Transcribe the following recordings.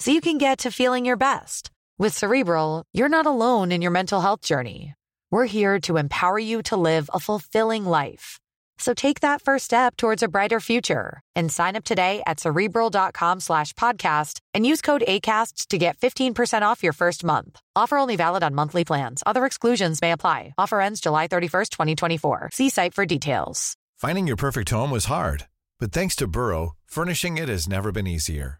so you can get to feeling your best. With Cerebral, you're not alone in your mental health journey. We're here to empower you to live a fulfilling life. So take that first step towards a brighter future and sign up today at cerebral.com slash podcast and use code ACasts to get 15% off your first month. Offer only valid on monthly plans. Other exclusions may apply. Offer ends July 31st, 2024. See site for details. Finding your perfect home was hard, but thanks to Burrow, furnishing it has never been easier.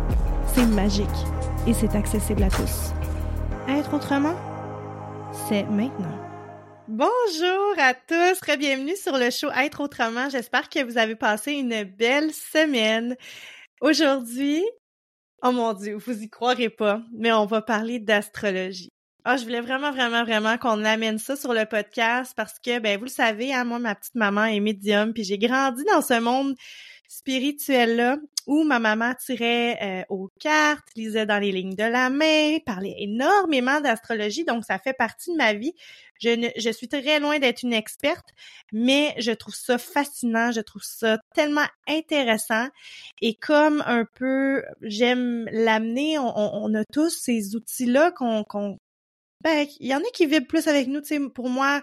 c'est magique et c'est accessible à tous. Être autrement, c'est maintenant. Bonjour à tous, bienvenue sur le show Être autrement. J'espère que vous avez passé une belle semaine. Aujourd'hui, oh mon dieu, vous y croirez pas, mais on va parler d'astrologie. Ah, je voulais vraiment, vraiment, vraiment qu'on amène ça sur le podcast parce que, ben, vous le savez, hein, moi, ma petite maman est médium, puis j'ai grandi dans ce monde spirituel-là où ma maman tirait euh, aux cartes, lisait dans les lignes de la main, parlait énormément d'astrologie, donc ça fait partie de ma vie. Je, ne, je suis très loin d'être une experte, mais je trouve ça fascinant, je trouve ça tellement intéressant. Et comme un peu j'aime l'amener, on, on, a tous ces outils-là qu'on... qu'on ben, il y en a qui vivent plus avec nous, tu sais, pour moi,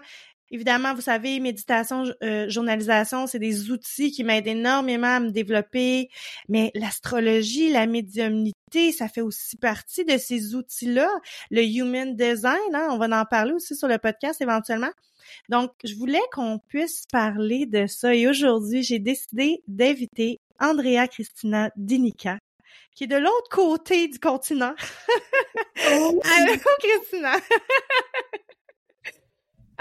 Évidemment, vous savez, méditation, euh, journalisation, c'est des outils qui m'aident énormément à me développer, mais l'astrologie, la médiumnité, ça fait aussi partie de ces outils-là. Le human design, hein, on va en parler aussi sur le podcast éventuellement. Donc, je voulais qu'on puisse parler de ça et aujourd'hui, j'ai décidé d'inviter Andrea Christina Dinica, qui est de l'autre côté du continent. Oh, Allô, Christina!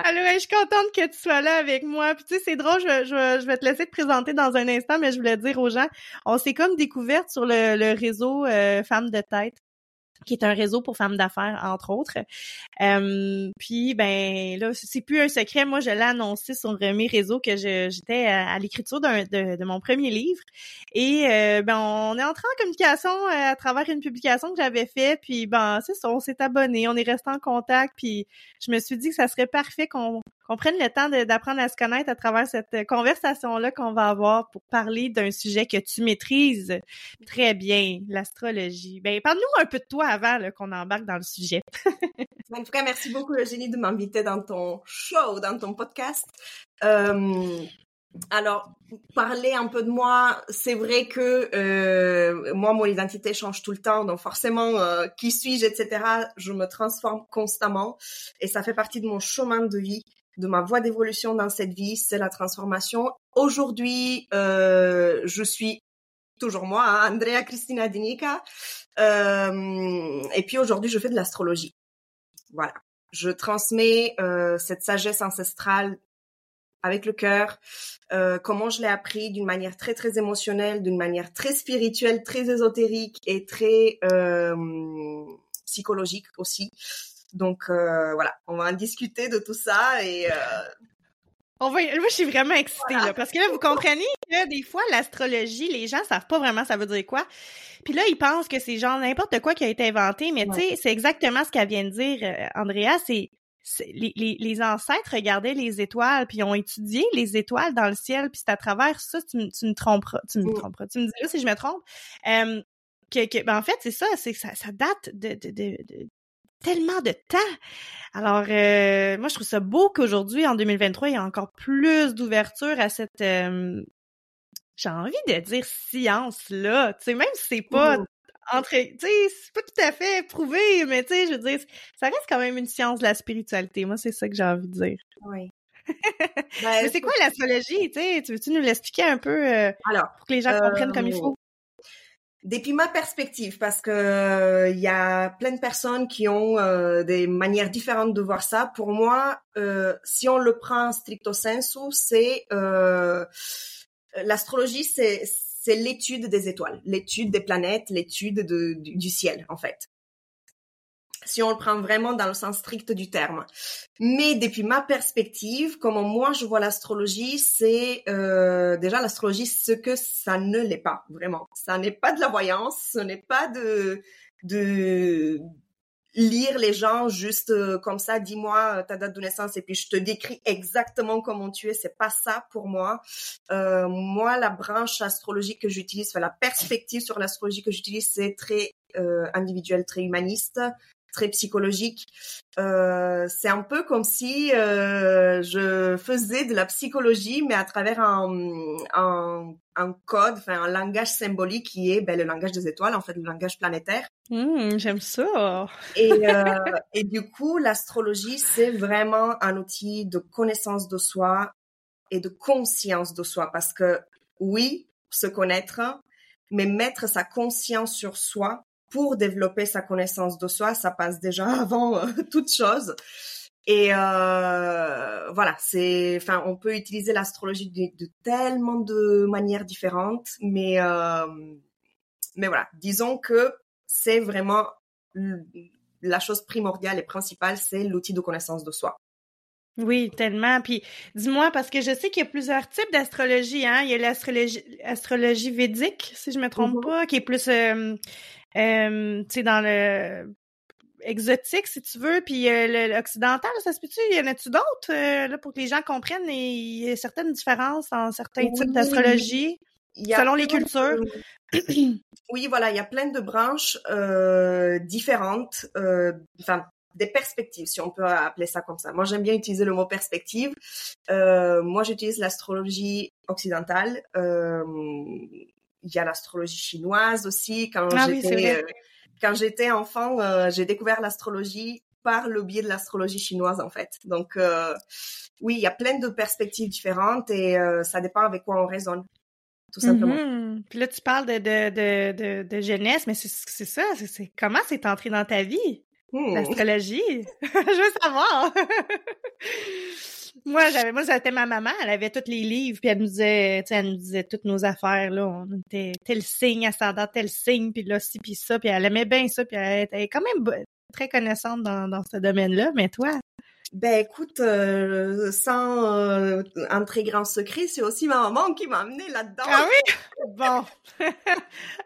Alors, je suis contente que tu sois là avec moi. Puis tu sais, c'est drôle, je, vais te laisser te présenter dans un instant, mais je voulais dire aux gens, on s'est comme découverte sur le, le réseau euh, Femmes de tête qui est un réseau pour femmes d'affaires, entre autres. Euh, puis, ben là, c'est plus un secret. Moi, je l'ai annoncé sur mes réseaux que j'étais à, l'écriture de, mon premier livre. Et euh, ben, on est entré en communication euh, à travers une publication que j'avais faite. Puis, ben, c'est ça, on s'est abonné, on est resté en contact. Puis, je me suis dit que ça serait parfait qu'on qu'on prenne le temps d'apprendre à se connaître à travers cette conversation-là qu'on va avoir pour parler d'un sujet que tu maîtrises très bien, l'astrologie. Ben, parle-nous un peu de toi avant qu'on embarque dans le sujet. en tout cas, merci beaucoup, Eugénie, de m'inviter dans ton show, dans ton podcast. Euh, alors, parler un peu de moi, c'est vrai que euh, moi, mon identité change tout le temps, donc forcément, euh, qui suis-je, etc., je me transforme constamment, et ça fait partie de mon chemin de vie de ma voie d'évolution dans cette vie, c'est la transformation. Aujourd'hui, euh, je suis toujours moi, hein, Andrea Cristina Dinica, euh, et puis aujourd'hui, je fais de l'astrologie. Voilà. Je transmets euh, cette sagesse ancestrale avec le cœur, euh, comment je l'ai appris d'une manière très très émotionnelle, d'une manière très spirituelle, très ésotérique et très euh, psychologique aussi. Donc euh, voilà, on va en discuter de tout ça et euh, on va, moi, je suis vraiment excitée, là, parce que là, vous comprenez que des fois, l'astrologie, les gens savent pas vraiment ça veut dire quoi. Puis là, ils pensent que c'est genre n'importe quoi qui a été inventé, mais tu sais, c'est exactement ce qu'elle vient de dire, euh, Andrea, c'est les, les, les, ancêtres regardaient les étoiles puis ont étudié les étoiles dans le ciel puis c'est à travers ça tu, tu me tromperas tu me tromperas tu me diras si je me trompe euh, que, que ben en fait c'est ça c'est ça, ça date de, de, de tellement de temps. Alors, euh, moi, je trouve ça beau qu'aujourd'hui, en 2023, il y a encore plus d'ouverture à cette, euh, j'ai envie de dire science-là. Tu sais, même si c'est pas entre, tu sais, c'est pas tout à fait prouvé, mais tu sais, je veux dire, ça reste quand même une science de la spiritualité. Moi, c'est ça que j'ai envie de dire. Oui. Ben, mais c'est quoi l'astrologie, tu sais? Tu veux-tu nous l'expliquer un peu euh, Alors, pour que les gens comprennent comme il faut? Depuis ma perspective, parce que euh, il y a plein de personnes qui ont euh, des manières différentes de voir ça. Pour moi, euh, si on le prend stricto sensu, c'est l'astrologie, c'est c'est l'étude des étoiles, l'étude des planètes, l'étude de, du, du ciel, en fait si on le prend vraiment dans le sens strict du terme. Mais depuis ma perspective, comment moi je vois l'astrologie, c'est euh, déjà l'astrologie ce que ça ne l'est pas vraiment. Ça n'est pas de la voyance, ce n'est pas de de lire les gens juste euh, comme ça, dis-moi ta date de naissance et puis je te décris exactement comment tu es. C'est pas ça pour moi. Euh, moi, la branche astrologique que j'utilise, la perspective sur l'astrologie que j'utilise, c'est très euh, individuel, très humaniste très psychologique. Euh, c'est un peu comme si euh, je faisais de la psychologie, mais à travers un, un, un code, enfin un langage symbolique qui est ben, le langage des étoiles, en fait, le langage planétaire. Mmh, J'aime ça. Et, euh, et du coup, l'astrologie, c'est vraiment un outil de connaissance de soi et de conscience de soi, parce que oui, se connaître, mais mettre sa conscience sur soi, pour développer sa connaissance de soi, ça passe déjà avant euh, toute chose. Et euh, voilà, c'est, enfin, on peut utiliser l'astrologie de, de, tellement de manières différentes, mais euh, mais voilà, disons que c'est vraiment la chose primordiale et principale, c'est l'outil de connaissance de soi. Oui, tellement. Puis dis-moi, parce que je sais qu'il y a plusieurs types d'astrologie. Hein? Il y a l'astrologie astrologie védique, si je me trompe mm-hmm. pas, qui est plus euh, euh, tu sais, dans le exotique, si tu veux, puis euh, l'occidental, ça se peut-tu? Y en a-tu d'autres, euh, là, pour que les gens comprennent? Il y a certaines différences en certains types d'astrologie, selon les cultures? oui, voilà, il y a plein de branches euh, différentes, euh, enfin, des perspectives, si on peut appeler ça comme ça. Moi, j'aime bien utiliser le mot perspective. Moi, j'utilise l'astrologie occidentale. Euh, il y a l'astrologie chinoise aussi. Quand ah j'étais euh, quand j'étais enfant, euh, j'ai découvert l'astrologie par le biais de l'astrologie chinoise en fait. Donc euh, oui, il y a plein de perspectives différentes et ça dépend avec quoi on raisonne. Tout simplement. Mm-hmm. Puis là, tu parles de, de, de, de, de jeunesse, mais c'est ça, c'est comment c'est entré dans ta vie? Hmm. L'astrologie? Je veux savoir! Moi, j'avais, moi, c'était ma maman, elle avait tous les livres, puis elle nous disait, tu sais, elle nous disait toutes nos affaires, là, on était tel signe, ascendant tel signe, puis là, ci, puis ça, puis elle aimait bien ça, puis elle était quand même très connaissante dans, dans ce domaine-là, mais toi? Ben écoute, euh, sans euh, un très grand secret, c'est aussi ma maman qui m'a amené là-dedans. Ah oui? Bon.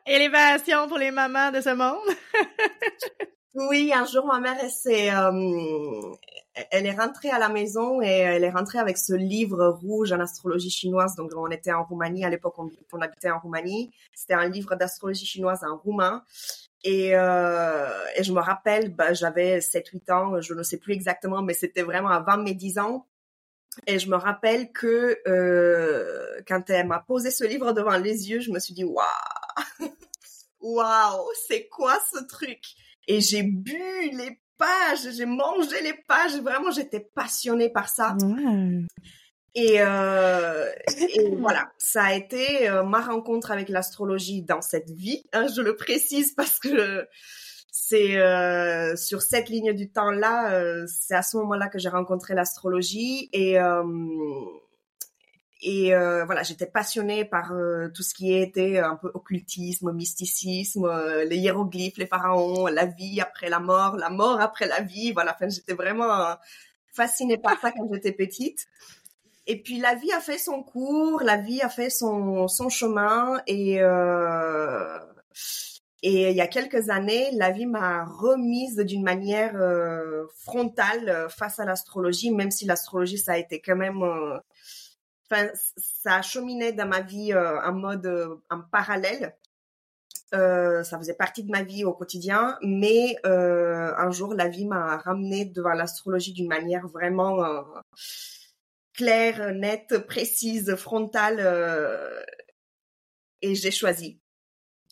Élévation pour les mamans de ce monde. oui, un jour, ma mère, elle s'est, euh, elle est rentrée à la maison et elle est rentrée avec ce livre rouge en astrologie chinoise. Donc, on était en Roumanie à l'époque, on, habitait en Roumanie. C'était un livre d'astrologie chinoise en roumain. Et, euh, et je me rappelle, bah, j'avais 7-8 ans, je ne sais plus exactement, mais c'était vraiment avant mes 10 ans. Et je me rappelle que euh, quand elle m'a posé ce livre devant les yeux, je me suis dit, waouh, waouh, c'est quoi ce truc? Et j'ai bu les pages, j'ai mangé les pages, vraiment j'étais passionnée par ça. Et, euh, et, voilà, ça a été euh, ma rencontre avec l'astrologie dans cette vie. Hein, je le précise parce que c'est euh, sur cette ligne du temps là, euh, c'est à ce moment-là que j'ai rencontré l'astrologie et et euh, voilà, j'étais passionnée par euh, tout ce qui était un peu occultisme, mysticisme, euh, les hiéroglyphes, les pharaons, la vie après la mort, la mort après la vie. Voilà, enfin, j'étais vraiment fascinée par ça quand j'étais petite. Et puis la vie a fait son cours, la vie a fait son, son chemin et et il y a quelques années, la vie m'a remise d'une manière frontale face à l'astrologie, même si l'astrologie ça a été quand même enfin, ça a cheminé dans ma vie euh, en mode euh, en parallèle. Euh, ça faisait partie de ma vie au quotidien, mais euh, un jour la vie m'a ramené devant l'astrologie d'une manière vraiment euh, claire, nette, précise, frontale, et j'ai choisi.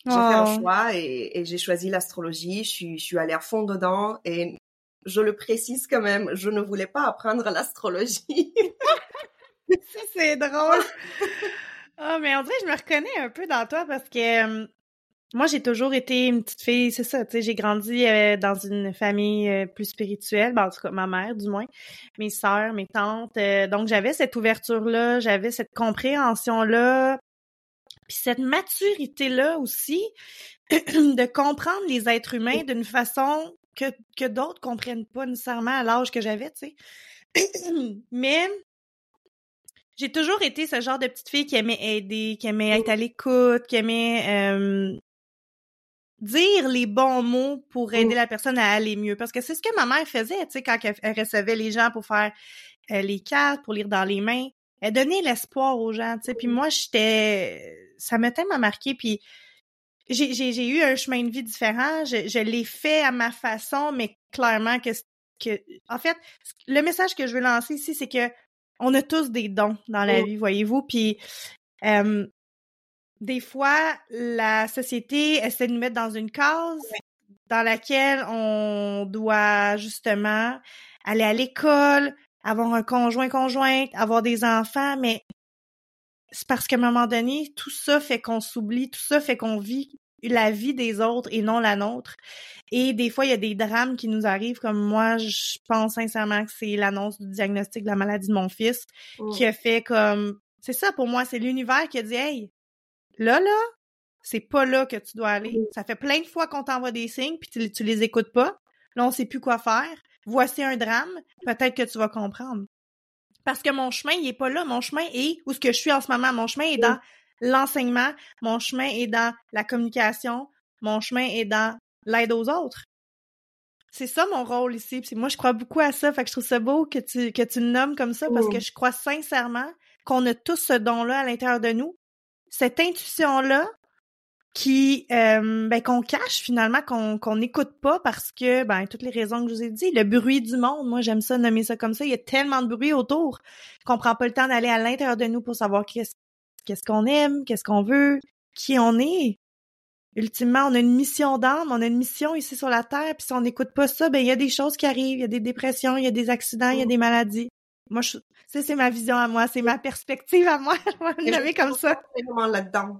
J'ai fait un Oh. choix et, et j'ai choisi l'astrologie. Je suis, je suis allée à fond dedans et je le précise quand même, je ne voulais pas apprendre l'astrologie. Ça, c'est drôle. Ah, mais on dirait je me reconnais un peu dans toi parce que moi, j'ai toujours été une petite fille, c'est ça, tu sais, j'ai grandi euh, dans une famille euh, plus spirituelle, ben, en tout cas, ma mère, du moins, mes sœurs, mes tantes, euh, donc j'avais cette ouverture-là, j'avais cette compréhension-là, puis cette maturité-là aussi, de comprendre les êtres humains d'une façon que, que d'autres comprennent pas nécessairement à l'âge que j'avais, tu sais. Mais j'ai toujours été ce genre de petite fille qui aimait aider, qui aimait être à l'écoute, qui aimait euh, dire les bons mots pour aider la personne à aller mieux. Parce que c'est ce que ma mère faisait, tu sais, quand elle, recevait les gens pour faire euh, les cartes, pour lire dans les mains. Elle donnait l'espoir aux gens, tu sais. Puis moi, j'étais... Ça m'a tellement marqué, puis j'ai eu un chemin de vie différent. Je, je l'ai fait à ma façon, mais clairement que... que en fait, le message que je veux lancer ici, c'est que on a tous des dons dans la vie, voyez-vous. Puis euh, des fois, la société essaie de nous mettre dans une case dans laquelle on doit justement aller à l'école, avoir un conjoint conjointe, avoir des enfants, mais c'est parce qu'à un moment donné, tout ça fait qu'on s'oublie, tout ça fait qu'on vit la vie des autres et non la nôtre. Et des fois, il y a des drames qui nous arrivent, comme moi, je pense sincèrement que c'est l'annonce du diagnostic de la maladie de mon fils qui a fait comme... C'est ça pour moi, c'est l'univers qui a dit « Hey, là, là, c'est pas là que tu dois aller. Ça fait plein de fois qu'on t'envoie des signes, puis tu, tu les écoutes pas. Là, on sait plus quoi faire. Voici un drame. Peut-être que tu vas comprendre. Parce que mon chemin, il est pas là. Mon chemin est où ce que je suis en ce moment. Mon chemin est dans l'enseignement. Mon chemin est dans la communication. Mon chemin est dans l'aide aux autres. C'est ça mon rôle ici. Puis moi, je crois beaucoup à ça. Fait que je trouve ça beau que tu, que tu le nommes comme ça parce Mm. que je crois sincèrement qu'on a tous ce don-là à l'intérieur de nous. Cette intuition-là qui euh, ben qu'on cache finalement qu'on qu'on n'écoute pas parce que ben toutes les raisons que je vous ai dit le bruit du monde moi j'aime ça nommer ça comme ça il y a tellement de bruit autour qu'on prend pas le temps d'aller à l'intérieur de nous pour savoir qu'est-ce qu'est-ce qu'on aime qu'est-ce qu'on veut qui on est. Ultimement on a une mission d'âme on a une mission ici sur la terre puis si on n'écoute pas ça ben il y a des choses qui arrivent il y a des dépressions il y a des accidents il y a des maladies. Moi je ça c'est ma vision à moi c'est ma perspective à moi je vais comme ça. vraiment là-dedans.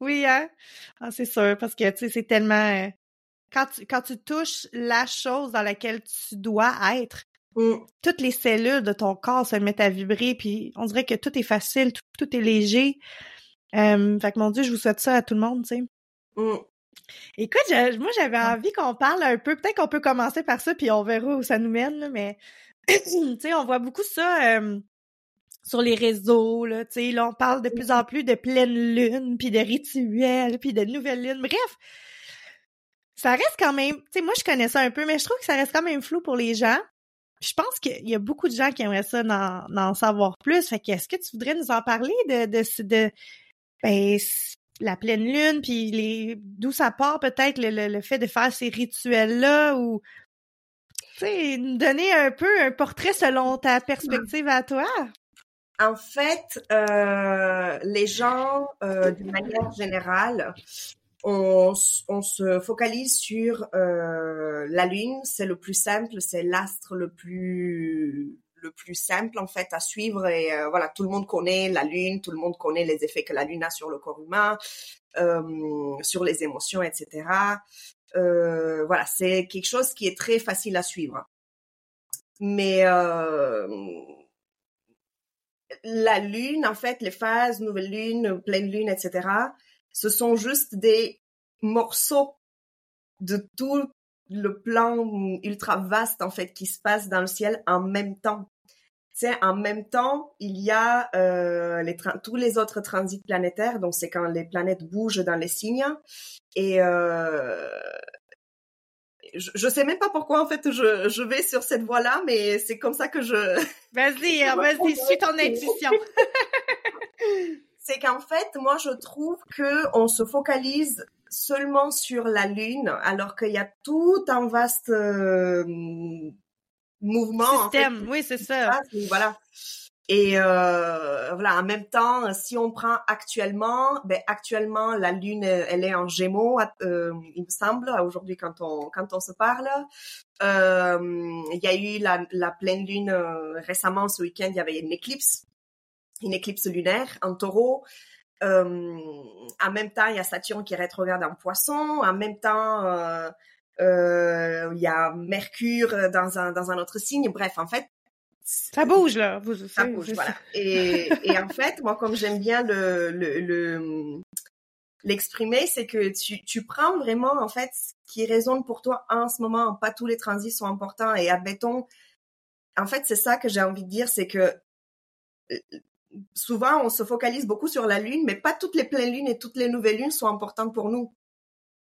oui, hein? Ah, c'est sûr, parce que, tu sais, c'est tellement... euh, Quand tu, quand tu touches la chose dans laquelle tu dois être, Mm. toutes les cellules de ton corps se mettent à vibrer, puis on dirait que tout est facile, tout, tout est léger. Euh, fait que, mon Dieu, je vous souhaite ça à tout le monde, tu sais. Mm. Écoute, je- moi, j'avais envie qu'on parle un peu. Peut-être qu'on peut commencer par ça, puis on verra où ça nous mène, là, mais... tu sais, on voit beaucoup ça... euh, sur les réseaux, là, tu sais, là, on parle de plus en plus de pleine lune, puis de rituels, puis de nouvelles lunes, bref. Ça reste quand même, tu sais, moi, je connais ça un peu, mais je trouve que ça reste quand même flou pour les gens. Je pense qu'il y a beaucoup de gens qui aimeraient ça d'en, savoir plus. Est-ce que tu voudrais nous en parler de, de, de, ben, la pleine lune, puis les, d'où ça part peut-être le, le, le fait de faire ces rituels-là, ou, nous donner un peu un portrait selon ta perspective à toi? En fait, euh, les gens, euh, d'une manière générale, on, se focalise sur euh, la Lune. C'est le plus simple, c'est l'astre le plus le plus simple en fait à suivre. Et euh, voilà, tout le monde connaît la Lune, tout le monde connaît les effets que la Lune a sur le corps humain, euh, sur les émotions, etc. Voilà, c'est quelque chose qui est très facile à suivre. Mais la lune, en fait, les phases, nouvelle lune, pleine lune, etc., ce sont juste des morceaux de tout le plan ultra vaste, en fait, qui se passe dans le ciel en même temps. C'est en même temps, il y a euh, les tous les autres transits planétaires, donc c'est quand les planètes bougent dans les signes. Et euh, je, je sais même pas pourquoi en fait je, je vais sur cette voie-là, mais c'est comme ça que je. Vas-y, vas-y, suis ton intuition. c'est qu'en fait, moi, je trouve que on se focalise seulement sur la lune, alors qu'il y a tout un vaste euh, mouvement. Système, en fait, oui, c'est ça. Voilà. Et euh, voilà, en même temps, si on prend actuellement, ben actuellement la lune, elle est en Gémeaux, euh, il me semble, aujourd'hui quand on quand on se parle. Euh, il y a eu la, la pleine lune récemment ce week-end, il y avait une éclipse, une éclipse lunaire en Taureau. Euh, en même temps, il y a Saturne qui rétrograde en Poisson. En même temps, euh, euh, il y a Mercure dans un dans un autre signe. Bref, en fait, ça bouge là. ça bouge, voilà. Et, et en fait, moi, comme j'aime bien le le, l'exprimer, c'est que tu, tu prends vraiment en fait ce qui résonne pour toi en ce moment. Pas tous les transits sont importants et admettons. En fait, c'est ça que j'ai envie de dire, c'est que souvent on se focalise beaucoup sur la lune, mais pas toutes les pleines lunes et toutes les nouvelles lunes sont importantes pour nous.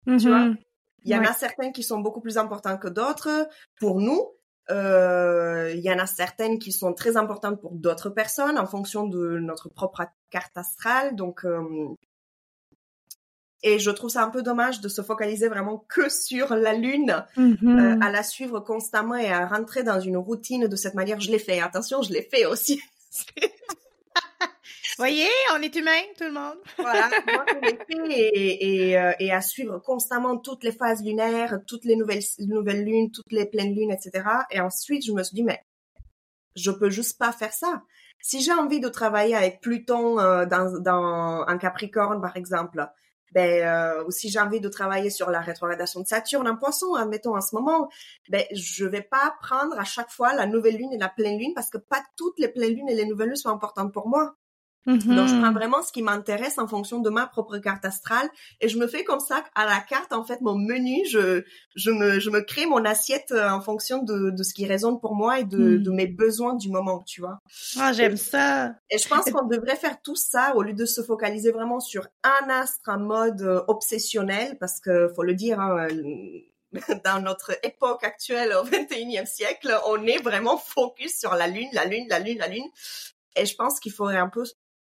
Tu vois, Mhm. il y en Ouais. a certaines qui sont beaucoup plus importantes que d'autres pour nous. Euh, il y en a certaines qui sont très importantes pour d'autres personnes en fonction de notre propre carte astrale. Donc, euh, et je trouve ça un peu dommage de se focaliser vraiment que sur la lune, Mhm. euh, à la suivre constamment et à rentrer dans une routine de cette manière. Je l'ai fait. Attention, je l'ai fait aussi. Voyez, on est humain, tout le monde. voilà, moi et, et, euh, et à suivre constamment toutes les phases lunaires, toutes les nouvelles nouvelles lunes, toutes les pleines lunes, etc. Et ensuite, je me suis dit mais je peux juste pas faire ça. Si j'ai envie de travailler avec Pluton euh, dans, dans un Capricorne par exemple, ben euh, ou si j'ai envie de travailler sur la rétrogradation de Saturne en Poisson, admettons en ce moment, ben je vais pas prendre à chaque fois la nouvelle lune et la pleine lune parce que pas toutes les pleines lunes et les nouvelles lunes sont importantes pour moi. Donc, je prends vraiment ce qui m'intéresse en fonction de ma propre carte astrale et je me fais comme ça à la carte, en fait, mon menu, je, je me, je me crée mon assiette euh, en fonction de, de ce qui résonne pour moi et de, Mm. de mes besoins du moment, tu vois. Ah, j'aime ça. Et je pense qu'on devrait faire tout ça au lieu de se focaliser vraiment sur un astre en mode euh, obsessionnel parce que, faut le dire, hein, euh, dans notre époque actuelle au 21e siècle, on est vraiment focus sur la lune, la lune, la lune, la lune. Et je pense qu'il faudrait un peu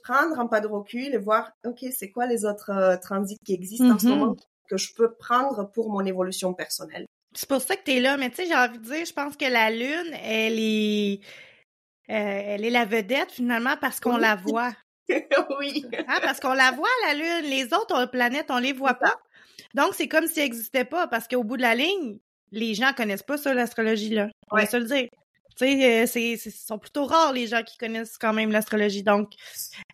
prendre un pas de recul et voir, ok, c'est quoi les autres euh, transits qui existent en ce Mhm. moment que je peux prendre pour mon évolution personnelle? C'est pour ça que t'es là, mais tu sais, j'ai envie de dire, je pense que la lune, elle est, euh, elle est la vedette finalement parce qu'on Oui. la voit. oui. Hein, parce qu'on la voit, la lune. Les autres planètes, on les voit pas. Donc, c'est comme si elle n'existait pas parce qu'au bout de la ligne, les gens connaissent pas ça, l'astrologie-là. On va se le dire. Tu sais, euh, c'est, c'est, ce sont plutôt rares les gens qui connaissent quand même l'astrologie. Donc,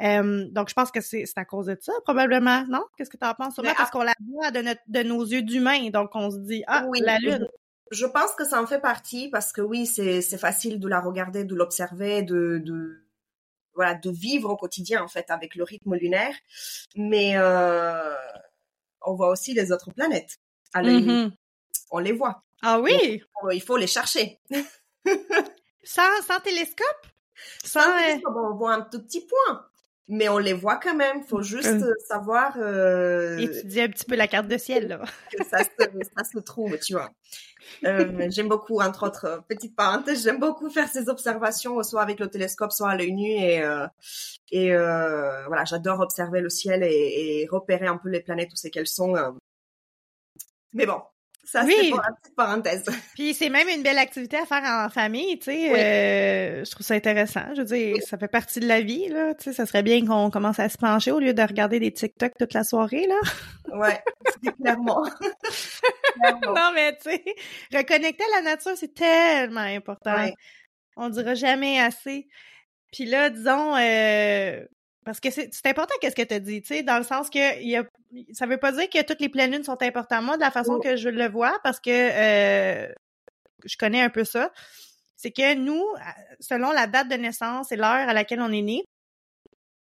euh, donc je pense que c'est, à cause de ça, probablement. Non? Qu'est-ce que tu en penses? Parce qu'on la voit de, notre, de nos yeux d'humains. Donc, on se dit, ah, Oui, la lune. Je pense que ça en fait partie parce que oui, c'est c'est facile de la regarder, de l'observer, de, de voilà, de vivre au quotidien en fait avec le rythme lunaire. Mais euh, on voit aussi les autres planètes. À. Mhm. On les voit. Ah oui? Il faut les chercher. Sans, sans télescope? Sans, Sans euh, télescope, on voit un tout petit point, mais on les voit quand même. Faut juste Euh. savoir euh, étudier un petit peu la carte de ciel, là. que ça se, ça se trouve, tu vois. Euh, j'aime beaucoup, entre autres, euh, petite parenthèse, j'aime beaucoup faire ces observations, soit avec le télescope, soit à l'œil nu, et euh, et euh, voilà, j'adore observer le ciel et, et repérer un peu les planètes où c'est qu'elles sont. euh. Mais bon, ça Oui. c'est pour la petite parenthèse. Puis c'est même une belle activité à faire en famille, tu sais. Oui. euh, je trouve ça intéressant. Je veux dire, ça fait partie de la vie, là. Tu sais, ça serait bien qu'on commence à se pencher au lieu de regarder des TikTok toute la soirée, là. Ouais, c'est clairement. Clairement. non, mais tu sais, reconnecter à la nature, c'est tellement important. Ouais. On dira jamais assez. Puis là, disons, euh, parce que c'est important qu'est-ce que tu as dit, tu sais, dans le sens que y a, ça veut pas dire que toutes les pleines lunes sont importantes. Moi, de la façon que je le vois, parce que euh, je connais un peu ça, c'est que nous, selon la date de naissance et l'heure à laquelle on est né,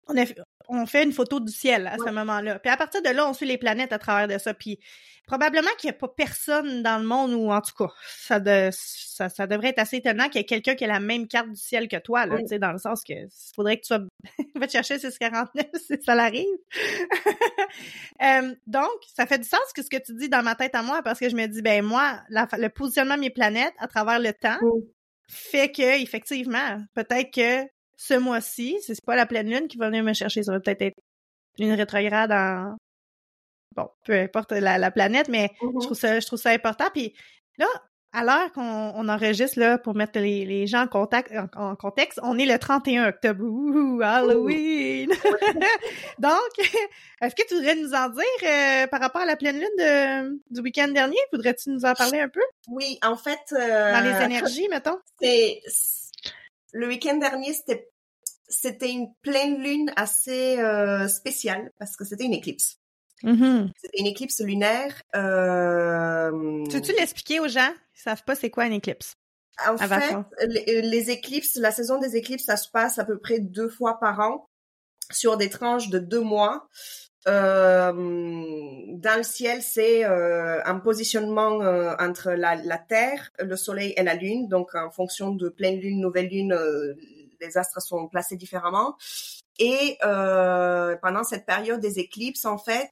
on, a, on fait une photo du ciel à ce moment-là. Puis à partir de là, on suit les planètes à travers de ça. Puis probablement qu'il n'y a pas personne dans le monde ou en tout cas, ça, de, ça, ça devrait être assez étonnant qu'il y ait quelqu'un qui ait la même carte du ciel que toi, là, tu sais, dans le sens que faudrait que tu sois va te chercher 649 si ça l'arrive. euh, donc, ça fait du sens que ce que tu dis dans ma tête à moi, parce que je me dis, ben moi, le positionnement de mes planètes à travers le temps fait que, effectivement, peut-être que ce mois-ci, c'est pas la pleine lune qui va venir me chercher, ça va peut-être être une rétrograde en bon, peu importe la, planète, mais je mm-hmm. trouve ça je trouve ça important puis là à l'heure qu'on enregistre là pour mettre les, gens en contact en, contexte, on est le 31 octobre. Ouh, Halloween. Donc, est-ce que tu voudrais nous en dire euh, par rapport à la pleine lune du week-end dernier? Voudrais-tu nous en parler un peu? Oui, en fait euh, dans les énergies, mettons? C'est le week-end dernier, c'était c'était une pleine lune assez euh, spéciale parce que c'était une éclipse. Mm-hmm. C'était une éclipse lunaire. Euh... Tu veux-tu l'expliquer aux gens? Qui savent pas c'est quoi une éclipse? En fait, les, éclipses, la saison des éclipses, ça se passe à peu près deux fois par an sur des tranches de deux mois. Euh, dans le ciel, c'est euh, un positionnement euh, entre la, la, Terre, le Soleil et la Lune. Donc, en fonction de pleine lune, nouvelle lune, euh, les astres sont placés différemment. Et euh, pendant cette période des éclipses, en fait,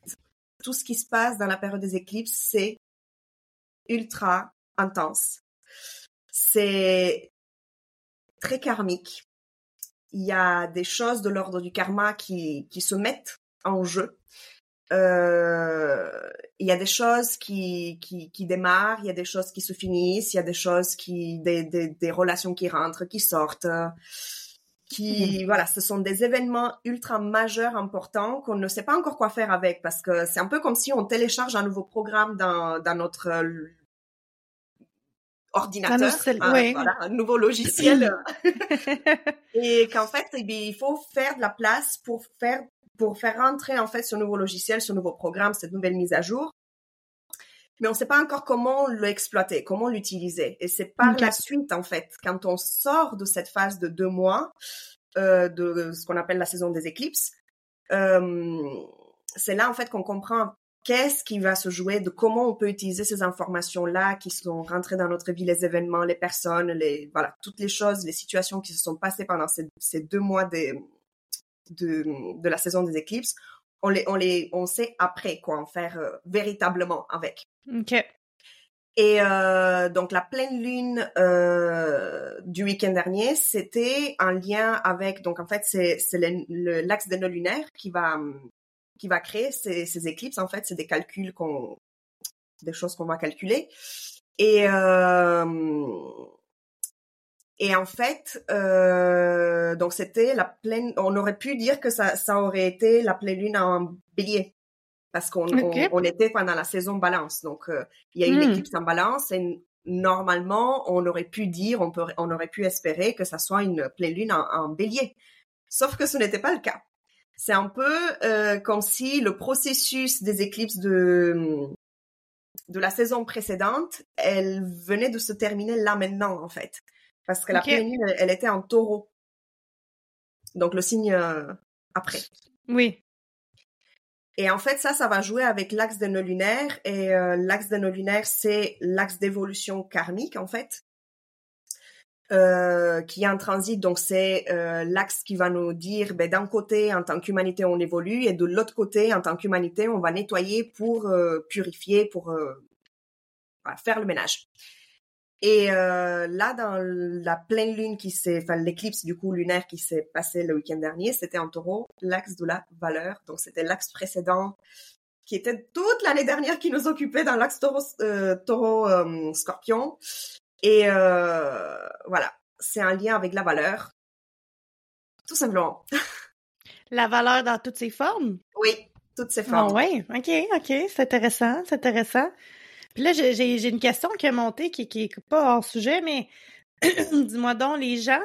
tout ce qui se passe dans la période des éclipses, c'est ultra intense. C'est très karmique. Il y a des choses de l'ordre du karma qui, qui se mettent en jeu. Euh, il y a des choses qui, qui, qui démarrent, il y a des choses qui se finissent, il y a des choses qui, des, des, des relations qui rentrent, qui sortent, qui, mmh. voilà, ce sont des événements ultra majeurs, importants, qu'on ne sait pas encore quoi faire avec, parce que c'est un peu comme si on télécharge un nouveau programme dans, dans notre ordinateur, voilà, un nouveau logiciel, et qu'en fait, eh il faut faire de la place pour faire pour faire rentrer en fait ce nouveau logiciel, ce nouveau programme, cette nouvelle mise à jour. Mais on ne sait pas encore comment l'exploiter, comment l'utiliser. Et c'est par la suite, en fait, quand on sort de cette phase de deux mois, euh, de ce qu'on appelle la saison des éclipses, euh, c'est là, en fait, qu'on comprend qu'est-ce qui va se jouer, de comment on peut utiliser ces informations-là qui sont rentrées dans notre vie, les événements, les personnes, les, voilà, toutes les choses, les situations qui se sont passées pendant ces, ces deux mois des, de, de la saison des éclipses, on les, on les, on sait après quoi en faire euh, véritablement avec. Ok. Et euh, donc la pleine lune euh, du week-end dernier, c'était en lien avec donc en fait c'est c'est l'axe de nos lunaires qui va qui va créer ces, ces éclipses. En fait, c'est des calculs qu'on des choses qu'on va calculer. Et euh, et en fait, euh, donc c'était la pleine. On aurait pu dire que ça, ça aurait été la pleine lune en Bélier, parce qu'on on, était pendant la saison Balance. Donc euh, il y a une hmm. éclipse en Balance et normalement on aurait pu dire, on, peut, on aurait pu espérer que ça soit une pleine lune en, en Bélier. Sauf que ce n'était pas le cas. C'est un peu euh, comme si le processus des éclipses de de la saison précédente, elle venait de se terminer là maintenant en fait parce que la pleine lune, elle, était en taureau. Donc le signe euh, après. Oui. Et en fait, ça, ça va jouer avec l'axe de nos lunaires. Et euh, l'axe de nos lunaires, c'est l'axe d'évolution karmique, en fait, euh, qui est en transit. Donc, c'est euh, l'axe qui va nous dire, ben, d'un côté, en tant qu'humanité, on évolue, et de l'autre côté, en tant qu'humanité, on va nettoyer pour purifier, pour voilà, faire le ménage. Et euh, là, dans la pleine lune qui s'est, enfin l'éclipse du coup lunaire qui s'est passé le week-end dernier, c'était en taureau, l'axe de la valeur. Donc c'était l'axe précédent qui était toute l'année dernière qui nous occupait dans l'axe taureau, euh, taureau euh, scorpion. Et voilà, c'est un lien avec la valeur, tout simplement. La valeur dans toutes ses formes? Oui, toutes ses formes. Ah oui, ok, ok, c'est intéressant, c'est intéressant. Puis là, j'ai une question qui est montée, qui, qui est pas hors sujet, mais dis-moi donc, les gens,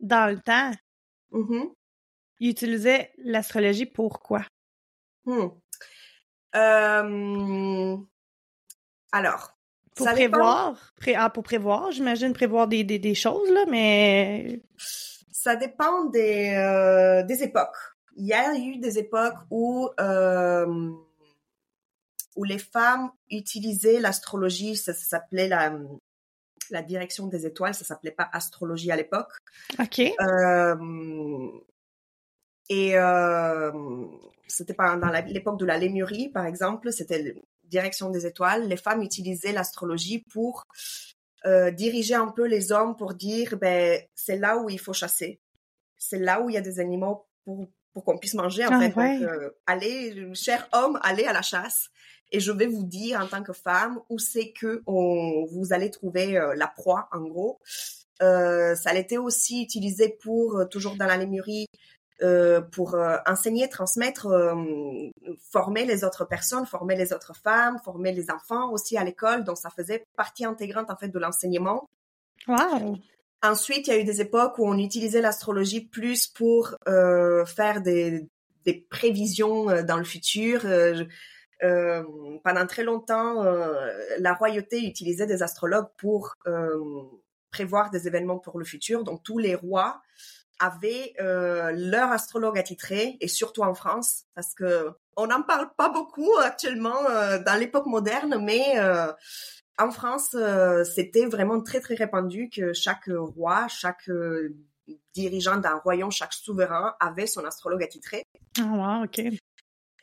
dans le temps, mm-hmm. il utilisait l'astrologie pour quoi? Hmm. Euh, alors, Pour ça dépend- prévoir? Pré- ah, pour prévoir, j'imagine prévoir des, des, des choses, là, mais... Ça dépend des, euh, des époques. Il y a eu des époques où, euh, où les femmes utilisaient l'astrologie, ça, ça s'appelait la, la direction des étoiles, ça s'appelait pas astrologie à l'époque. OK. Euh, et euh, c'était pas dans l'époque de la Lémurie, par exemple, c'était la direction des étoiles. Les femmes utilisaient l'astrologie pour euh, diriger un peu les hommes pour dire, ben c'est là où il faut chasser, c'est là où il y a des animaux pour pour qu'on puisse manger en Ah, fait. ouais. Donc, allez, cher homme, allez à la chasse. Et je vais vous dire en tant que femme où c'est que on, vous allez trouver euh, la proie, en gros. Euh, ça a été aussi utilisé pour, euh, toujours dans la lémurie, euh, pour enseigner, transmettre, former les autres personnes, former les autres femmes, former les enfants aussi à l'école. Donc, ça faisait partie intégrante, en fait, de l'enseignement. Wow! Ensuite, il y a eu des époques où on utilisait l'astrologie plus pour faire des, des prévisions dans le futur. Euh, pendant très longtemps, euh, la royauté utilisait des astrologues pour euh, prévoir des événements pour le futur. Donc, tous les rois avaient leur astrologue attitré, et surtout en France, parce que on n'en parle pas beaucoup actuellement dans l'époque moderne, mais en France, c'était vraiment très très répandu que chaque roi, chaque dirigeant d'un royaume, chaque souverain avait son astrologue attitré. Ah, wow, OK.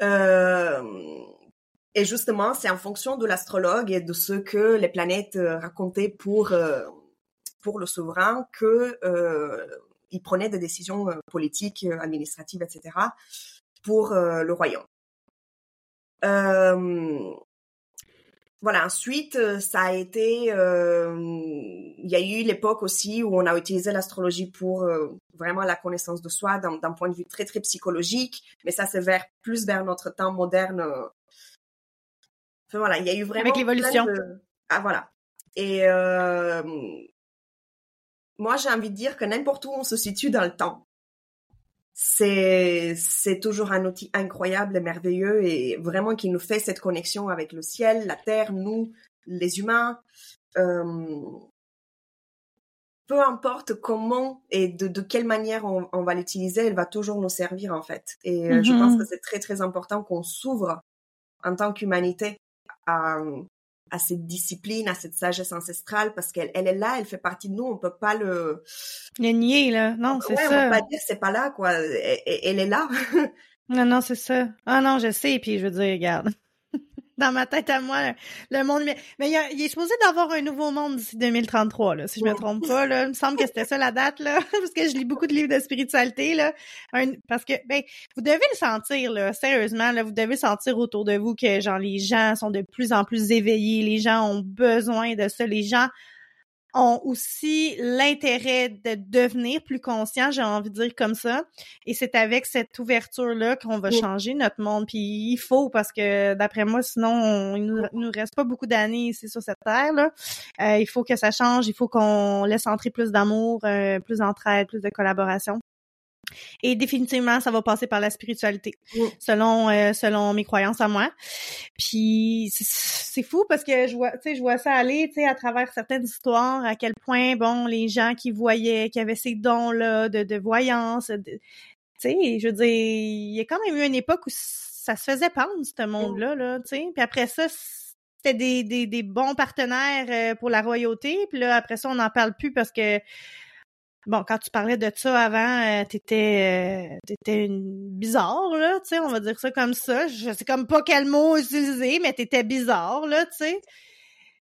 Euh, et justement, c'est en fonction de l'astrologue et de ce que les planètes euh, racontaient pour euh, pour le souverain que euh, il prenait des décisions politiques, administratives, etc. pour le royaume. Euh, voilà. Ensuite, ça a été, euh, il y a eu l'époque aussi où on a utilisé l'astrologie pour vraiment la connaissance de soi d'un point de vue très très psychologique, mais ça c'est vers plus vers notre temps moderne. Enfin, voilà, il y a eu vraiment Avec l'évolution. de- Ah voilà. Et euh, moi j'ai envie de dire que n'importe où on se situe dans le temps, c'est c'est toujours un outil incroyable et merveilleux et vraiment qui nous fait cette connexion avec le ciel, la terre, nous, les humains. Euh, peu importe comment et de, de quelle manière on, on va l'utiliser, elle va toujours nous servir en fait. Et euh, je Mhm. pense que c'est très très important qu'on s'ouvre en tant qu'humanité à, à cette discipline, à cette sagesse ancestrale parce qu'elle elle est là, elle fait partie de nous, on peut pas le Le nier, là. Non, c'est ouais, on ça. peut pas dire c'est pas là quoi, elle est là. Non, non, c'est ça. Ah non, je sais, puis je veux dire, regarde. Dans ma tête à moi, le monde... Mais, mais il, y a- il est supposé d'avoir un nouveau monde d'ici 2033, là, si je me trompe pas. Là. Il me semble que c'était ça la date, là, parce que je lis beaucoup de livres de spiritualité. Là. Un- parce que, ben, vous devez le sentir, là, sérieusement, là, vous devez sentir autour de vous que, genre, les gens sont de plus en plus éveillés, les gens ont besoin de ça, les gens ont aussi l'intérêt de devenir plus conscients, j'ai envie de dire comme ça. Et c'est avec cette ouverture-là qu'on va Oui. changer notre monde. Puis il faut, parce que d'après moi, sinon, on- il nous, il nous reste pas beaucoup d'années ici sur cette terre-là. Euh, il faut que ça change, il faut qu'on laisse entrer plus d'amour, euh, plus d'entraide, plus de collaboration. Et définitivement, ça va passer par la spiritualité, Oui. selon euh, selon mes croyances à moi. Puis c'est- fou parce que je vois, tu sais, je vois ça aller, tu sais, à travers certaines histoires, à quel point, bon, les gens qui voyaient, qui avaient ces dons-là de, de voyance, tu sais, je veux dire, il y a quand même eu une époque où ça se faisait pendre, ce monde-là, là, tu sais. Puis après ça, c'était des, des, des bons partenaires euh, pour la royauté. Puis là, après ça, on n'en parle plus parce que Bon, quand tu parlais de ça avant, euh, t'étais euh, t'étais une bizarre, là, tu sais, on va dire ça comme ça. Je sais comme pas quel mot utiliser, mais t'étais bizarre, là, tu sais.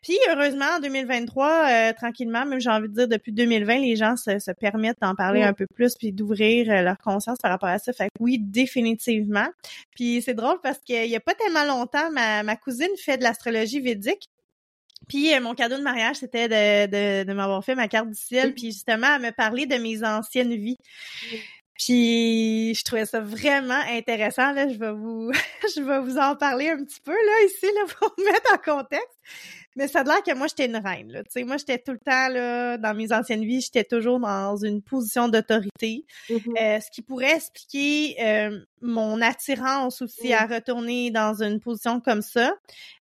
Puis heureusement, en 2023, euh, tranquillement, même j'ai envie de dire depuis 2020, les gens se, se permettent d'en parler un peu plus puis d'ouvrir euh, leur conscience par rapport à ça. Fait que oui, définitivement. Puis c'est drôle parce qu'il y a pas tellement longtemps, ma, ma cousine fait de l'astrologie védique. Puis euh, mon cadeau de mariage, c'était de, de, m'avoir fait ma carte du ciel, puis justement, elle me parler de mes anciennes vies. Puis je trouvais ça vraiment intéressant. Là, je vais vous je vais vous en parler un petit peu là ici là pour mettre en contexte. Mais ça a l'air que moi, j'étais une reine, là. Tu sais, moi, j'étais tout le temps, là, dans mes anciennes vies, j'étais toujours dans une position d'autorité. Mhm. Euh, ce qui pourrait expliquer euh, mon attirance aussi à retourner dans une position comme ça.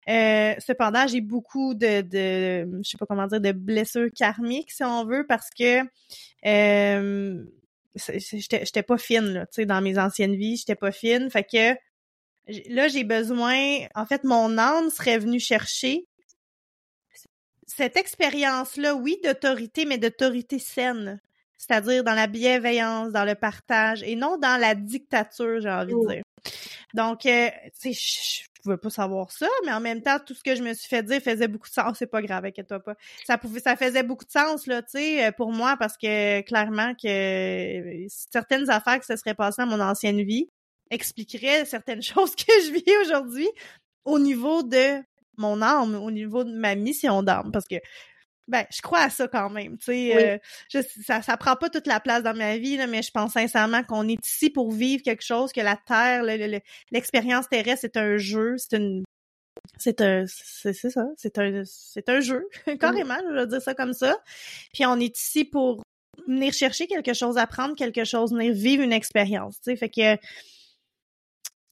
Euh, cependant, j'ai beaucoup de, de, je sais pas comment dire, de blessures karmiques, si on veut, parce que euh, j'étais j'étais pas fine, là, tu sais, dans mes anciennes vies, j'étais pas fine. Fait que là, j'ai besoin, en fait, mon âme serait venue chercher cette expérience-là, oui, d'autorité, mais d'autorité saine. C'est-à-dire dans la bienveillance, dans le partage, et non dans la dictature, j'ai envie de dire. Donc, euh, tu sais, je je pouvais pas savoir ça, mais en même temps, tout ce que je me suis fait dire faisait beaucoup de sens. C'est pas grave, inquiète-toi pas. Ça pouvait, ça faisait beaucoup de sens, là, tu sais, euh, pour moi, parce que clairement que euh, certaines affaires que ça serait passé dans mon ancienne vie expliqueraient certaines choses que je vis aujourd'hui au niveau de mon âme, au niveau de ma mission d'âme, parce que ben, je crois à ça quand même, tu sais. Oui. euh, je- ça, ça prend pas toute la place dans ma vie, là, mais je pense sincèrement qu'on est ici pour vivre quelque chose, que la Terre, le- le- le- l'expérience terrestre, c'est un jeu, c'est une... C'est un... C'est c'est ça, c'est un... C'est un jeu, carrément, je vais dire ça comme ça. Puis on est ici pour venir chercher quelque chose, apprendre quelque chose, venir vivre une expérience, tu sais. Fait que...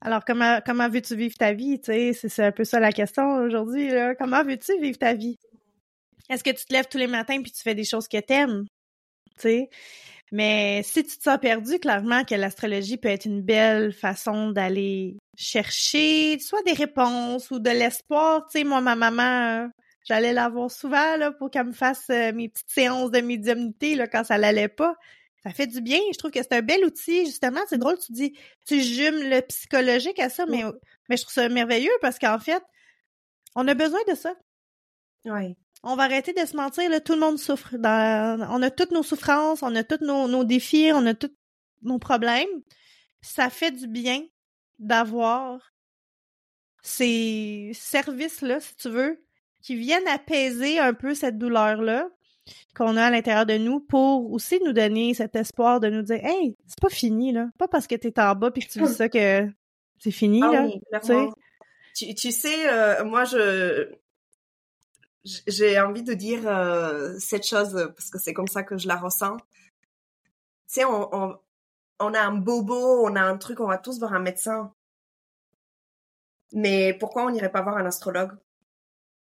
Alors, comment, comment veux-tu vivre ta vie? C'est- un peu ça la question aujourd'hui. Comment veux-tu vivre ta vie? Est-ce que tu te lèves tous les matins puis tu fais des choses que t'aimes? Tu sais? Mais si tu te sens perdu, clairement que l'astrologie peut être une belle façon d'aller chercher soit des réponses ou de l'espoir. Tu sais, moi, ma maman, j'allais la voir souvent pour qu'elle me fasse euh, mes petites séances de médiumnité là, quand ça l'allait pas. Ça fait du bien. Je trouve que c'est un bel outil, justement. C'est drôle, tu dis, tu jumes le psychologique à ça, mais, mais je trouve ça merveilleux parce qu'en fait, on a besoin de ça. Ouais. On va arrêter de se mentir, là, tout le monde souffre. Dans- on a toutes nos souffrances, on a tous nos, nos défis, on a tous nos problèmes. Ça fait du bien d'avoir ces services-là, si tu veux, qui viennent apaiser un peu cette douleur-là qu'on a à l'intérieur de nous pour aussi nous donner cet espoir de nous dire Hey, c'est pas fini, là. Pas parce que t'es en bas puis que tu vis ça que c'est fini, Ah là. oui. Tu, tu sais, euh, moi, je j'ai envie de dire euh, cette chose parce que c'est comme ça que je la ressens. Tu sais, on, on, on a un bobo, on a un truc, on va tous voir un médecin. Mais pourquoi on n'irait pas voir un astrologue?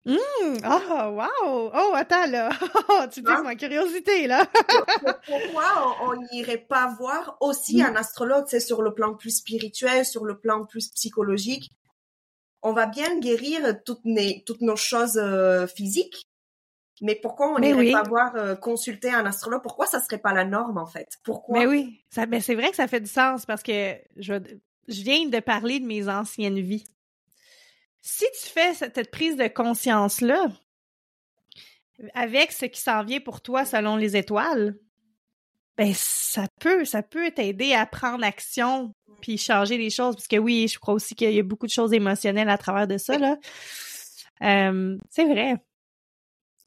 Hum, oh, wow! Oh, attends, là. tu Hein? ma curiosité, là. Pourquoi on n'irait pas voir aussi un astrologue, c'est sur le plan plus spirituel, sur le plan plus psychologique? On va bien guérir toutes, les, toutes nos choses euh, physiques, mais pourquoi on n'irait oui. pas voir euh, consulter un astrologue? Pourquoi ça serait pas la norme en fait? Pourquoi? Mais oui, ça, mais c'est vrai que ça fait du sens parce que je, je viens de parler de mes anciennes vies. Si tu fais cette, prise de conscience-là, avec ce qui s'en vient pour toi selon les étoiles, ben ça peut, ça peut t'aider à prendre action puis changer les choses. Parce que oui, je crois aussi qu'il y a beaucoup de choses émotionnelles à travers de ça. Euh, c'est vrai.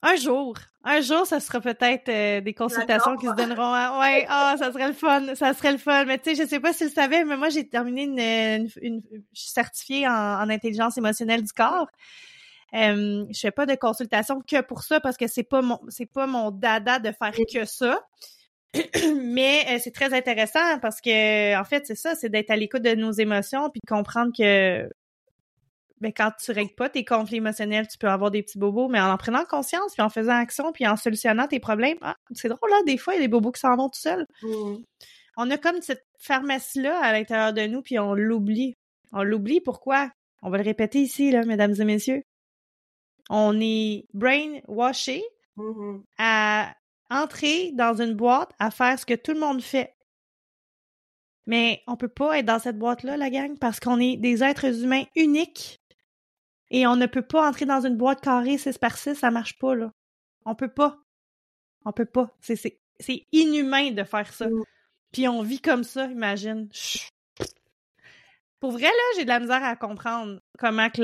Un jour, un jour, ça sera peut-être euh, des consultations qui se donneront. à- Ouais, ah, ça serait le fun, ça serait le fun. Mais tu sais, je sais pas si tu le savais, mais moi, j'ai terminé une, une, une- je suis certifiée en, en intelligence émotionnelle du corps. Euh, je fais pas de consultation que pour ça parce que c'est pas mon, c'est pas mon dada de faire que ça. Mais euh, c'est très intéressant parce que en fait c'est ça, c'est d'être à l'écoute de nos émotions puis de comprendre que ben, quand tu règles pas tes conflits émotionnels, tu peux avoir des petits bobos, mais en en prenant conscience puis en faisant action puis en solutionnant tes problèmes, ah, c'est drôle là, des fois il y a des bobos qui s'en vont tout seuls. Mm. On a comme cette pharmacie là à l'intérieur de nous puis on l'oublie. On l'oublie pourquoi? On va le répéter ici là, mesdames et messieurs. On est brainwashé Mhm. à entrer dans une boîte à faire ce que tout le monde fait. Mais on peut pas être dans cette boîte-là, la gang, parce qu'on est des êtres humains uniques et on ne peut pas entrer dans une boîte carrée 6 par 6, ça marche pas, là. On peut pas. On peut pas. C'est, inhumain de faire ça. Mm. Puis on vit comme ça, imagine. Chut. Pour vrai, là, j'ai de la misère à comprendre comment que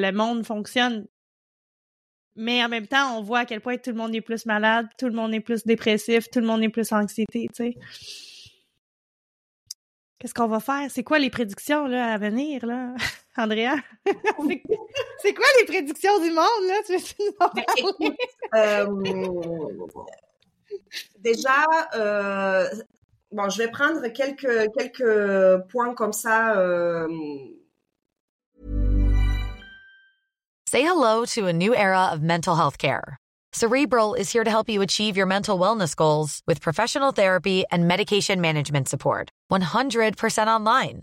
le monde fonctionne. Mais en même temps, on voit à quel point tout le monde est plus malade, tout le monde est plus dépressif, tout le monde est plus anxiété, tu sais. Qu'est-ce qu'on va faire? C'est quoi les prédictions là, à venir? là? Andrea? c'est quoi les prédictions du monde, là? Tu veux euh, déjà, euh, bon, je vais prendre quelques, quelques points comme ça. Euh... Say hello to a new era of mental health care. Cerebral is here to help you achieve your mental wellness goals with professional therapy and medication management support. 100% online.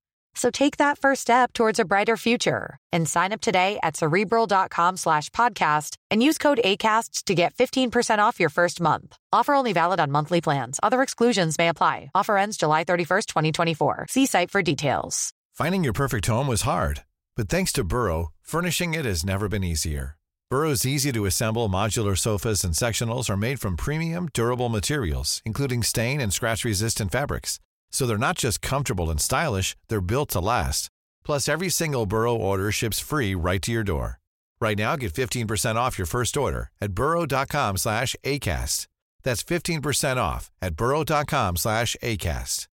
So take that first step towards a brighter future and sign up today at cerebral.com slash podcast and use code ACasts to get 15% off your first month. Offer only valid on monthly plans. Other exclusions may apply. Offer ends July 31st, 2024. See site for details. Finding your perfect home was hard, but thanks to Burrow, furnishing it has never been easier. Burrow's easy to assemble modular sofas and sectionals are made from premium, durable materials, including stain and scratch resistant fabrics. So they're not just comfortable and stylish, they're built to last. Plus, every single Burrow order ships free right to your door. Right now, get 15% off your first order at burrow.com slash ACAST. That's 15% off at burrow.com slash ACAST.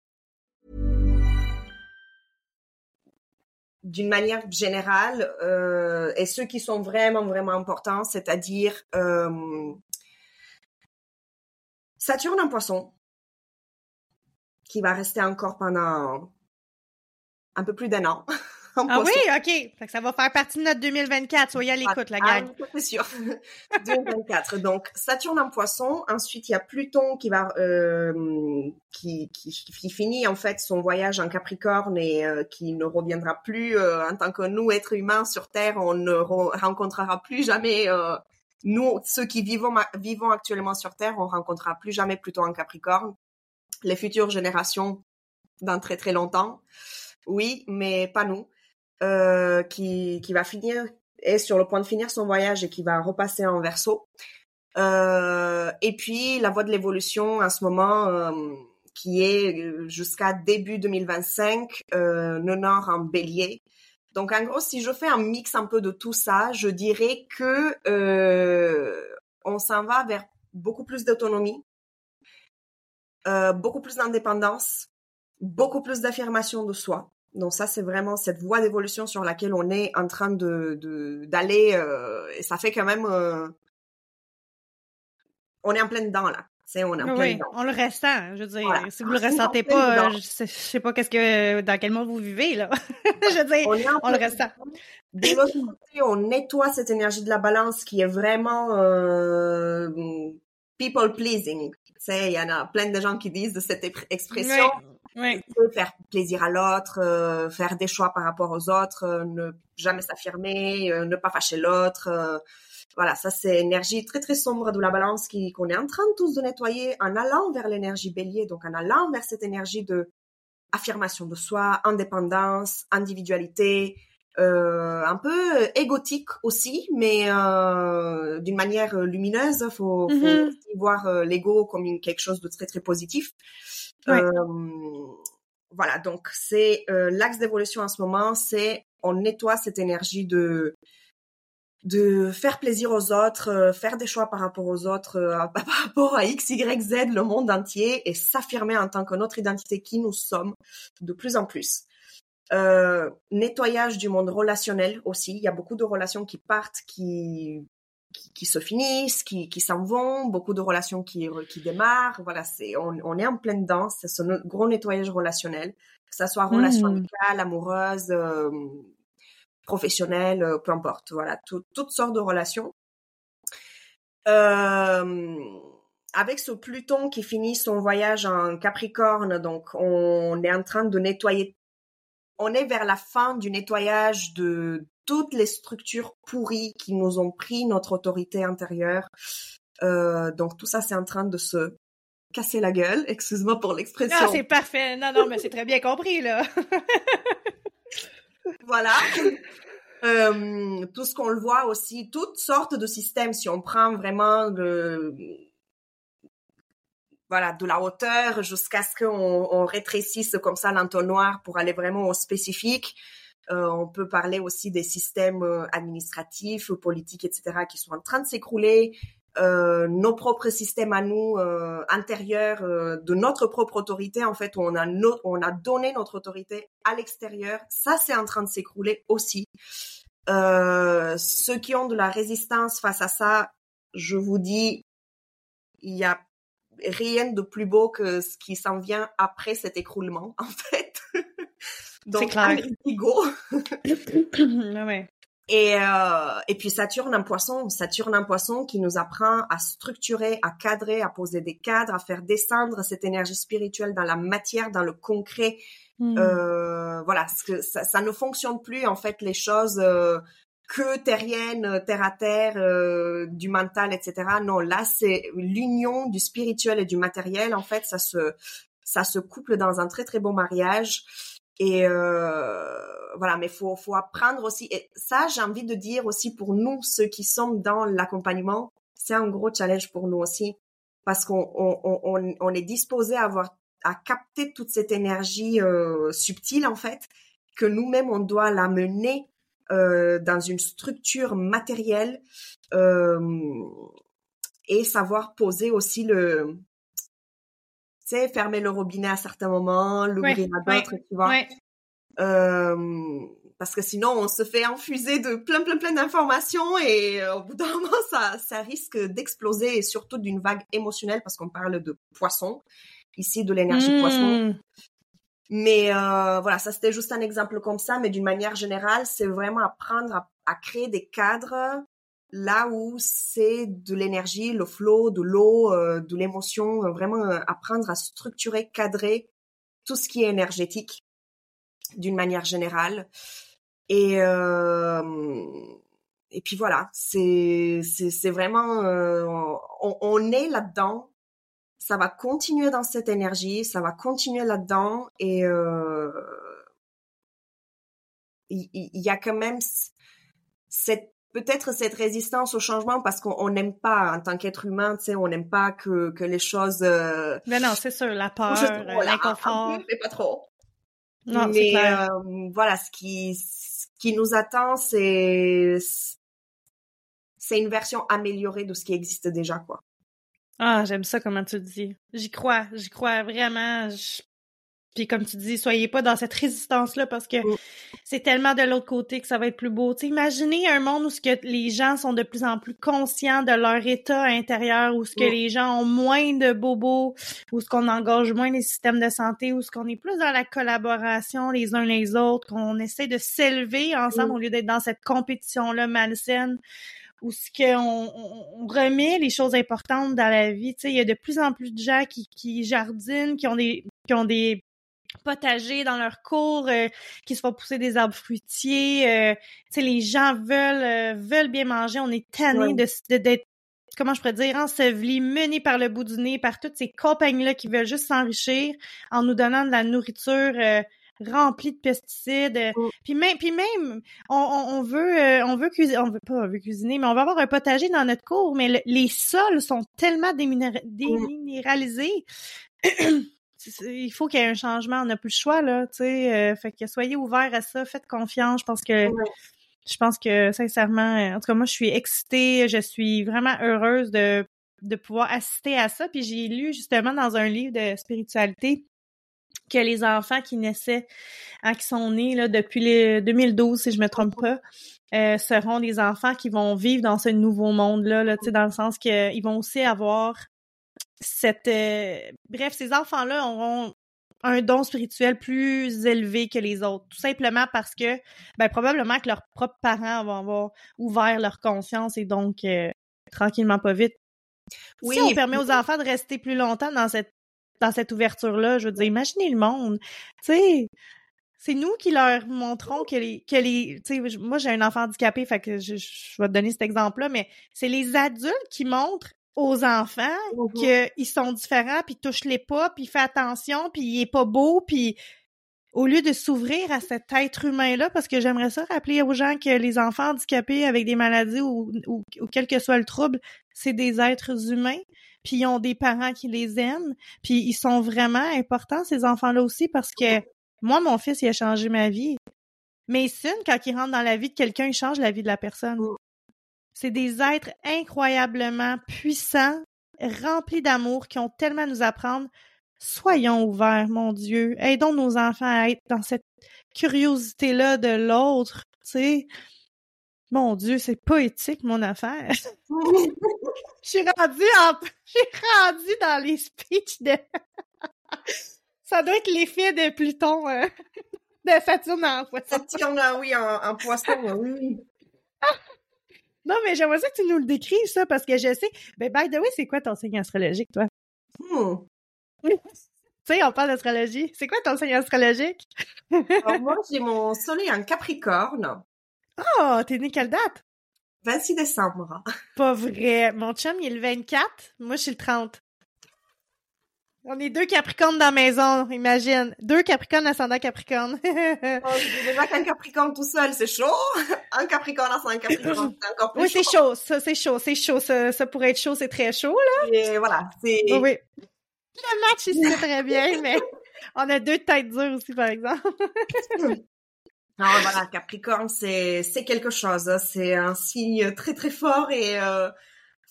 D'une manière générale, euh, et ceux qui sont vraiment, vraiment importants, c'est-à-dire euh, Saturne en poisson, qui va rester encore pendant un peu plus d'un an. ah oui, OK. ça va faire partie de notre 2024. Soyez à l'écoute, la gang. Ah, c'est sûr. 2024. Donc, Saturne en poisson. Ensuite, il y a Pluton qui va, euh, qui, qui, qui, finit en fait son voyage en Capricorne et euh, qui ne reviendra plus euh, en tant que nous, êtres humains sur Terre. On ne rencontrera plus jamais, euh, nous, ceux qui vivons, vivons actuellement sur Terre, on rencontrera plus jamais Pluton en Capricorne les futures générations dans très très longtemps. Oui, mais pas nous. Euh, qui, qui va finir, est sur le point de finir son voyage et qui va repasser en verso. Euh, et puis la voie de l'évolution à ce moment, euh, qui est jusqu'à début 2025, euh, le nord en bélier. Donc en gros, si je fais un mix un peu de tout ça, je dirais que euh, on s'en va vers beaucoup plus d'autonomie, euh, beaucoup plus d'indépendance, beaucoup plus d'affirmation de soi. Donc ça, c'est vraiment cette voie d'évolution sur laquelle on est en train de d'aller. Euh, et ça fait quand même, euh, on est en pleine dedans là. On est en oui, on le ressent. Je veux dire, si vous le ressentez pas, je sais, sais, pas qu'est-ce que dans quel monde vous vivez là. je veux dire, on, le ressent. De l'autre côté, on nettoie cette énergie de la balance qui est vraiment people pleasing il y en a plein de gens qui disent de cette expression. Oui, Faire plaisir à l'autre, euh, faire des choix par rapport aux autres, euh, ne jamais s'affirmer, euh, ne pas fâcher l'autre. voilà, ça c'est énergie très très sombre de la balance qui qu'on est en train tous de nettoyer en allant vers l'énergie bélier, donc en allant vers cette énergie de affirmation de soi, indépendance, individualité, euh, un peu égotique aussi, mais euh, d'une manière lumineuse. Faut, faut mm-hmm. voir euh, l'ego comme quelque chose de très très positif. Euh, voilà, donc c'est euh, l'axe d'évolution en ce moment, c'est on nettoie cette énergie de de faire plaisir aux autres, faire des choix par rapport aux autres, par rapport à X, Y, Z, le monde entier, et s'affirmer en tant que notre identité qui nous sommes de plus en plus. Euh, nettoyage du monde relationnel aussi. Il y a beaucoup de relations qui partent, qui qui, se finissent, qui, qui s'en vont, beaucoup de relations qui, qui démarrent. Voilà, c'est on, on est en pleine danse. C'est ce gros nettoyage relationnel, que ça soit relation mmh. amicale, amoureuse, euh, professionnelle, euh, peu importe. Voilà, toutes sortes de relations. Euh, avec ce Pluton qui finit son voyage en Capricorne, donc on est en train de nettoyer on est vers la fin du nettoyage de toutes les structures pourries qui nous ont pris notre autorité intérieure. Euh, donc tout ça, c'est en train de se casser la gueule. Excuse-moi pour l'expression. Ah, c'est parfait. Non, non, mais c'est très bien compris, là. voilà. Euh, tout ce qu'on le voit aussi, toutes sortes de systèmes. Si on prend vraiment le, voilà, de la hauteur jusqu'à ce qu'on on rétrécisse comme ça l'entonnoir pour aller vraiment au spécifique. Euh, on peut parler aussi des systèmes euh, administratifs, politiques, etc., qui sont en train de s'écrouler. Euh, nos propres systèmes à nous euh, intérieurs euh, de notre propre autorité en fait on a on a donné notre autorité à l'extérieur ça c'est en train de s'écrouler aussi ceux qui ont de la résistance face à ça je vous dis il y a rien de plus beau que ce qui s'en vient après cet écroulement en fait donc clair. go ouais. Et, euh, et puis Saturne un poisson, Saturne un poisson qui nous apprend à structurer, à cadrer, à poser des cadres, à faire descendre cette énergie spirituelle dans la matière, dans le concret. Mm. Euh, voilà, parce que ça, ça, ne fonctionne plus en fait les choses euh, que terriennes, terre à terre, euh, du mental, etc. Non, là c'est l'union du spirituel et du matériel. En fait, ça se ça se couple dans un très très beau mariage. Et euh, voilà, mais faut faut apprendre aussi. Et ça, j'ai envie de dire aussi pour nous, ceux qui sommes dans l'accompagnement, c'est un gros challenge pour nous aussi, parce qu'on on, on, on est disposé à avoir à capter toute cette énergie euh, subtile en fait, que nous-mêmes on doit la mener euh, dans une structure matérielle euh, et savoir poser aussi le sais, fermer le robinet à certains moments, l'ouvrir à d'autres, tu vois. Euh, parce que sinon, on se fait infuser de plein, plein, plein d'informations et au bout d'un moment, ça, ça risque d'exploser et surtout d'une vague émotionnelle parce qu'on parle de poisson, ici de l'énergie Mmh. poisson. Mais euh, voilà, ça c'était juste un exemple comme ça, mais d'une manière générale, c'est vraiment apprendre à, créer des cadres là où c'est de l'énergie, le flow, de l'eau, euh, de l'émotion, euh, vraiment euh, apprendre à structurer, cadrer tout ce qui est énergétique d'une manière générale. Et euh, et puis voilà, c'est c'est vraiment on, on est là-dedans. Ça va continuer dans cette énergie, ça va continuer là-dedans et euh, il il- il y, a quand même cette peut-être cette résistance au changement parce qu'on on n'aime pas en tant qu'être humain, tu sais, on n'aime pas que que les choses euh, Mais non, c'est sûr, la peur, euh, l'inconfort. mais pas trop. Non, c'est mais clair. euh, voilà, ce qui ce qui nous attend, c'est c'est une version améliorée de ce qui existe déjà, quoi. Ah, j'aime ça comment tu le dis. J'y crois, j'y crois vraiment. Je- Puis comme tu dis, soyez pas dans cette résistance-là parce que Mm. c'est tellement de l'autre côté que ça va être plus beau. Tu sais, imaginez un monde où ce que les gens sont de plus en plus conscients de leur état intérieur, où ce que Mm. les gens ont moins de bobos, où ce qu'on engage moins les systèmes de santé, où ce qu'on est plus dans la collaboration les uns les autres, qu'on essaie de s'élever ensemble Mm. au lieu d'être dans cette compétition-là malsaine où ce qu'on on, on remet les choses importantes dans la vie. Tu sais, il y a de plus en plus de gens qui, qui jardinent, qui ont des qui ont des potagers dans leur cours, euh, qui se font pousser des arbres fruitiers. euh, tu sais, les gens veulent euh, veulent bien manger. On est tanné Ouais. de de- d'être comment je pourrais dire, ensevelis, menés par le bout du nez, par toutes ces compagnies-là qui veulent juste s'enrichir en nous donnant de la nourriture remplie de pesticides. euh, Mm. Puis même, puis même, on, on, on veut, euh, on veut cuisiner, on veut pas, on veut cuisiner, mais on va avoir un potager dans notre cour, mais le- les sols sont tellement déminéra- déminéralisés. Il faut qu'il y ait un changement, on n'a plus le choix là, tu sais. euh, fait que soyez ouverts à ça, faites confiance. Je pense que, je pense que sincèrement, en tout cas moi je suis excitée, je suis vraiment heureuse de de pouvoir assister à ça. Puis j'ai lu justement dans un livre de spiritualité que les enfants qui naissaient, hein, qui sont nés là, depuis le 2012, si je me trompe pas, euh, seront des enfants qui vont vivre dans ce nouveau monde-là, là, tu sais, dans le sens qu'ils vont aussi avoir cette... euh, Bref, ces enfants-là auront un don spirituel plus élevé que les autres, tout simplement parce que, ben, probablement que leurs propres parents vont avoir ouvert leur conscience et donc, euh, tranquillement, pas vite, Oui, si on et permet aux enfants de rester plus longtemps dans cette dans cette ouverture-là, je veux dire, imaginez le monde. Tu sais, c'est nous qui leur montrons que les que les tu sais moi j'ai un enfant handicapé fait que je, je vais te donner cet exemple-là mais c'est les adultes qui montrent aux enfants qu'ils sont différents puis touche les pas puis fais attention puis il est pas beau puis au lieu de s'ouvrir à cet être humain-là, parce que j'aimerais ça rappeler aux gens que les enfants handicapés avec des maladies ou, ou, quel que soit le trouble, c'est des êtres humains, puis ils ont des parents qui les aiment, puis ils sont vraiment importants, ces enfants-là aussi, parce que moi, mon fils, il a changé ma vie. Mais Sun, quand il rentre dans la vie de quelqu'un, il change la vie de la personne. C'est des êtres incroyablement puissants, remplis d'amour, qui ont tellement à nous apprendre. Soyons ouverts, mon Dieu. Aidons nos enfants à être dans cette curiosité-là de l'autre, tu sais. Mon Dieu, c'est poétique, mon affaire. Je suis rendue en... J'ai rendu dans les speeches de... Ça doit être l'effet de Pluton, euh, de Saturne en poisson. Saturne, oui, en, poisson, oui. non, mais j'aimerais ça que tu nous le décrives, ça, parce que je sais... Ben, by the way, c'est quoi ton signe astrologique, toi? Hmm. Tu sais, on parle d'astrologie. C'est quoi ton signe astrologique? Alors, moi, j'ai mon soleil en Capricorne. Oh, t'es né quelle date? 26 décembre. Pas vrai. Mon chum, il est le 24. Moi, je suis le 30. On est deux Capricornes dans la maison, imagine. Deux Capricornes ascendant Capricorne. oh, déjà qu'un Capricorne tout seul, c'est chaud. Un Capricorne ascendant Capricorne, c'est encore plus oui, chaud. Oui, c'est chaud. Ça, c'est chaud. C'est chaud. Ça, ça, pourrait être chaud, c'est très chaud, là. Et voilà, c'est... oui. Le match, il se fait très bien, mais on a deux têtes dures aussi, par exemple. Non, voilà, Capricorne, c'est c'est quelque chose. Hein. C'est un signe très très fort et euh,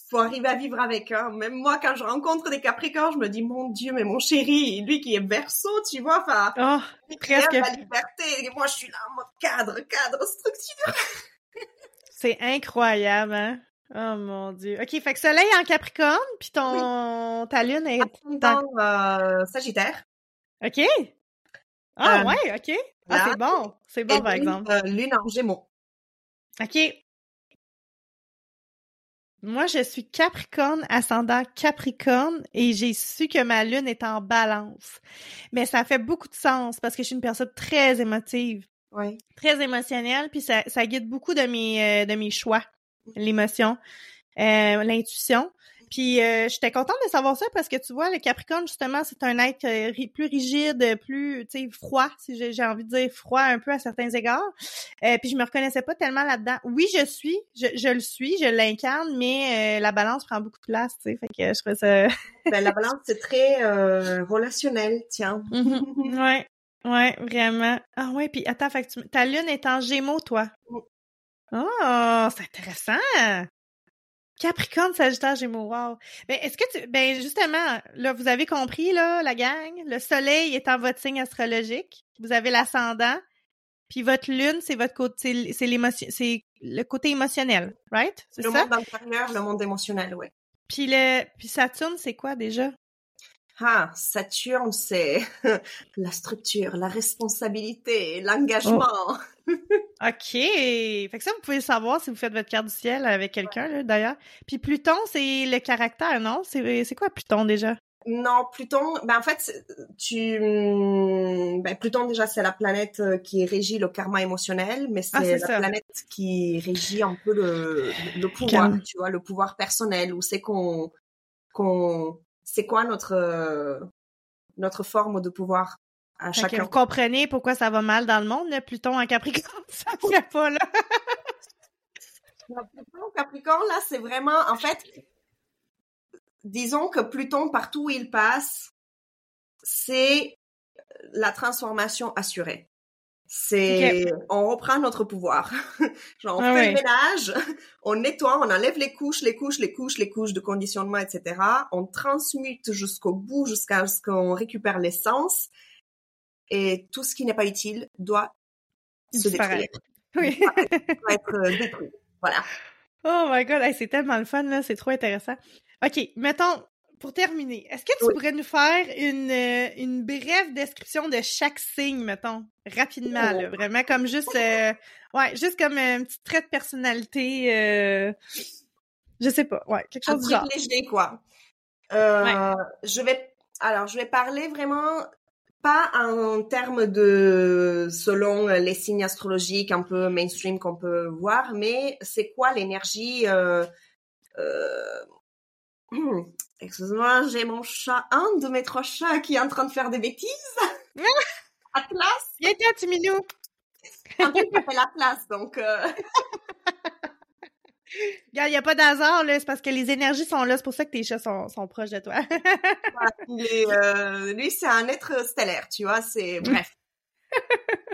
faut arriver à vivre avec. Hein. Même moi, quand je rencontre des Capricornes, je me dis mon Dieu, mais mon chéri, lui qui est Verseau, tu vois, enfin, oh, presque la liberté. Et moi, je suis là en mode cadre, cadre, structure. c'est incroyable, hein. Oh mon dieu. Ok, fait que Soleil en Capricorne, puis ton ta lune est dans euh, Sagittaire. Ok. Ah euh, ouais, ok. Ah c'est bon, c'est bon par exemple. Euh, lune en Gémeaux. Ok. Moi, je suis Capricorne, ascendant Capricorne, et j'ai su que ma lune est en balance. Mais ça fait beaucoup de sens parce que je suis une personne très émotive. Oui. Très émotionnelle, puis ça, ça guide beaucoup de mes, de mes choix. L'émotion, euh, l'intuition. Puis euh, j'étais contente de savoir ça parce que tu vois, le Capricorne, justement, c'est un être euh, plus rigide, plus, tu sais, froid, si j'ai envie de dire froid un peu à certains égards. Euh, puis je me reconnaissais pas tellement là-dedans. Oui, je suis, je, je le suis, je l'incarne, mais la balance prend beaucoup de place, tu sais. Fait que je trouvais ça... ben, la balance, c'est très relationnel, tiens. Mm-hmm. Ouais, ouais, vraiment. Ah ouais, puis attends, fait que ta lune est en gémeaux, toi? Oh, c'est intéressant. Capricorne, Sagittaire, Gémeaux, wow. Ben, est-ce que tu, ben, justement, là, vous avez compris, là, la gang, le soleil est en votre signe astrologique. Vous avez l'ascendant. Puis votre lune, c'est votre côté, c'est l'émotion, c'est le côté émotionnel, right? C'est le monde intérieur, le monde émotionnel, ouais. Puis le, puis Saturne, c'est quoi déjà? Ah, Saturne, c'est la structure, la responsabilité, l'engagement. Oh. OK. Fait que ça, vous pouvez savoir si vous faites votre carte du ciel avec quelqu'un, d'ailleurs. Puis Pluton, c'est le caractère, non? C'est quoi Pluton déjà? Non, Pluton, ben en fait, tu, ben Pluton déjà c'est la planète euh, qui régit le karma émotionnel, mais ah, c'est la planète qui régit un peu le, le pouvoir, tu vois, le pouvoir personnel, où c'est qu'on, qu'on, c'est quoi notre, euh, notre forme de pouvoir à chacun? vous comprenez pourquoi ça va mal dans le monde, le Pluton en Capricorne, ça ne pas là. Pluton en Capricorne, là, c'est vraiment, en fait, disons que Pluton, partout où il passe, c'est la transformation assurée. C'est, on reprend notre pouvoir. Genre, on ah fait le ménage, on nettoie, on enlève les couches, les couches, les couches, les couches de conditionnement, etc. On transmute jusqu'au bout, jusqu'à ce qu'on récupère l'essence et tout ce qui n'est pas utile doit se détruire. Oui. doit être euh, détruit. Voilà. Oh my god, c'est tellement le fun là, c'est trop intéressant. OK, mettons pour terminer, est-ce que tu pourrais nous faire une, euh, une brève description de chaque signe, mettons, rapidement, là, vraiment comme juste, euh, ouais, juste comme un petit trait de personnalité, euh, je sais pas, ouais, quelque chose de genre. léger, quoi. Euh, Je vais, alors, je vais parler vraiment pas en termes de selon les signes astrologiques un peu mainstream qu'on peut voir, mais c'est quoi l'énergie euh, euh, Excuse-moi, j'ai mon chat, un de mes trois chats qui est en train de faire des bêtises. Atlas. Viens-t'en, petit minou. En plus, fait la place, donc... Euh... il n'y a pas d'hasard, là. C'est parce que les énergies sont là. C'est pour ça que tes chats sont, sont proches de toi. euh, lui, c'est un être stellaire, tu vois. C'est... Bref.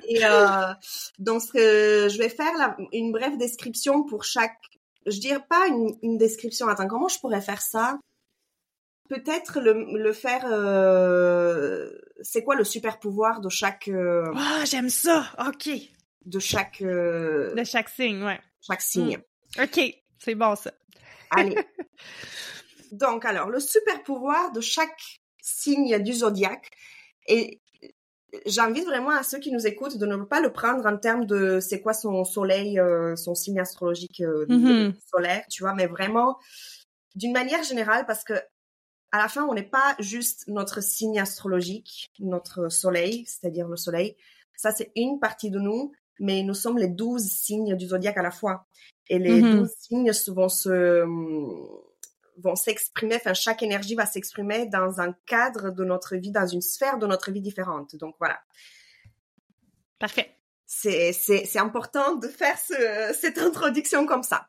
Et euh, donc, ce que je vais faire, là, une brève description pour chaque... Je dirais pas une, une description. Attends, comment je pourrais faire ça? Peut-être le, le faire. Euh, c'est quoi le super pouvoir de chaque. Euh, ah, j'aime ça. Ok. De chaque. Euh, de chaque signe, ouais. Chaque signe. Mm. Ok, c'est bon ça. Allez. Donc alors, le super pouvoir de chaque signe du zodiaque et j'invite vraiment à ceux qui nous écoutent de ne pas le prendre en termes de c'est quoi son soleil, son signe astrologique mm-hmm. solaire, tu vois, mais vraiment d'une manière générale parce que à la fin, on n'est pas juste notre signe astrologique, notre soleil, c'est-à-dire le soleil. Ça, c'est une partie de nous, mais nous sommes les douze signes du zodiaque à la fois. Et les mhm. douze signes vont se vont s'exprimer, enfin chaque énergie va s'exprimer dans un cadre de notre vie, dans une sphère de notre vie différente. Donc voilà. Parfait. C'est c'est important de faire ce, cette introduction comme ça.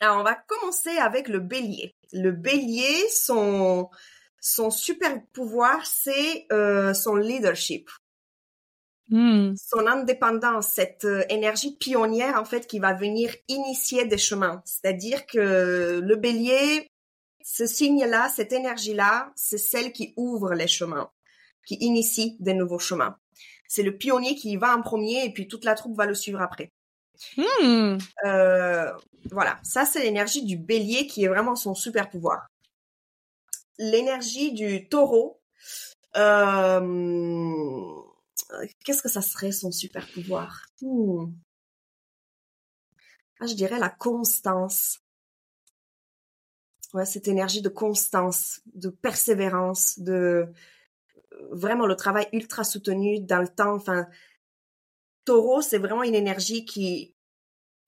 Alors, on va commencer avec le bélier. Le bélier, son, son super pouvoir, c'est euh, son leadership. Hmm. Son indépendance, cette euh, énergie pionnière, en fait, qui va venir initier des chemins. C'est-à-dire que le bélier, ce signe-là, cette énergie-là, c'est celle qui ouvre les chemins, qui initie des nouveaux chemins. C'est le pionnier qui va en premier et puis toute la troupe va le suivre après. Hmm. Euh, voilà, ça c'est l'énergie du bélier qui est vraiment son super pouvoir. L'énergie du taureau, euh, qu'est-ce que ça serait son super pouvoir hmm. ah, Je dirais la constance. Ouais, cette énergie de constance, de persévérance, de vraiment le travail ultra soutenu dans le temps. Enfin, taureau, c'est vraiment une énergie qui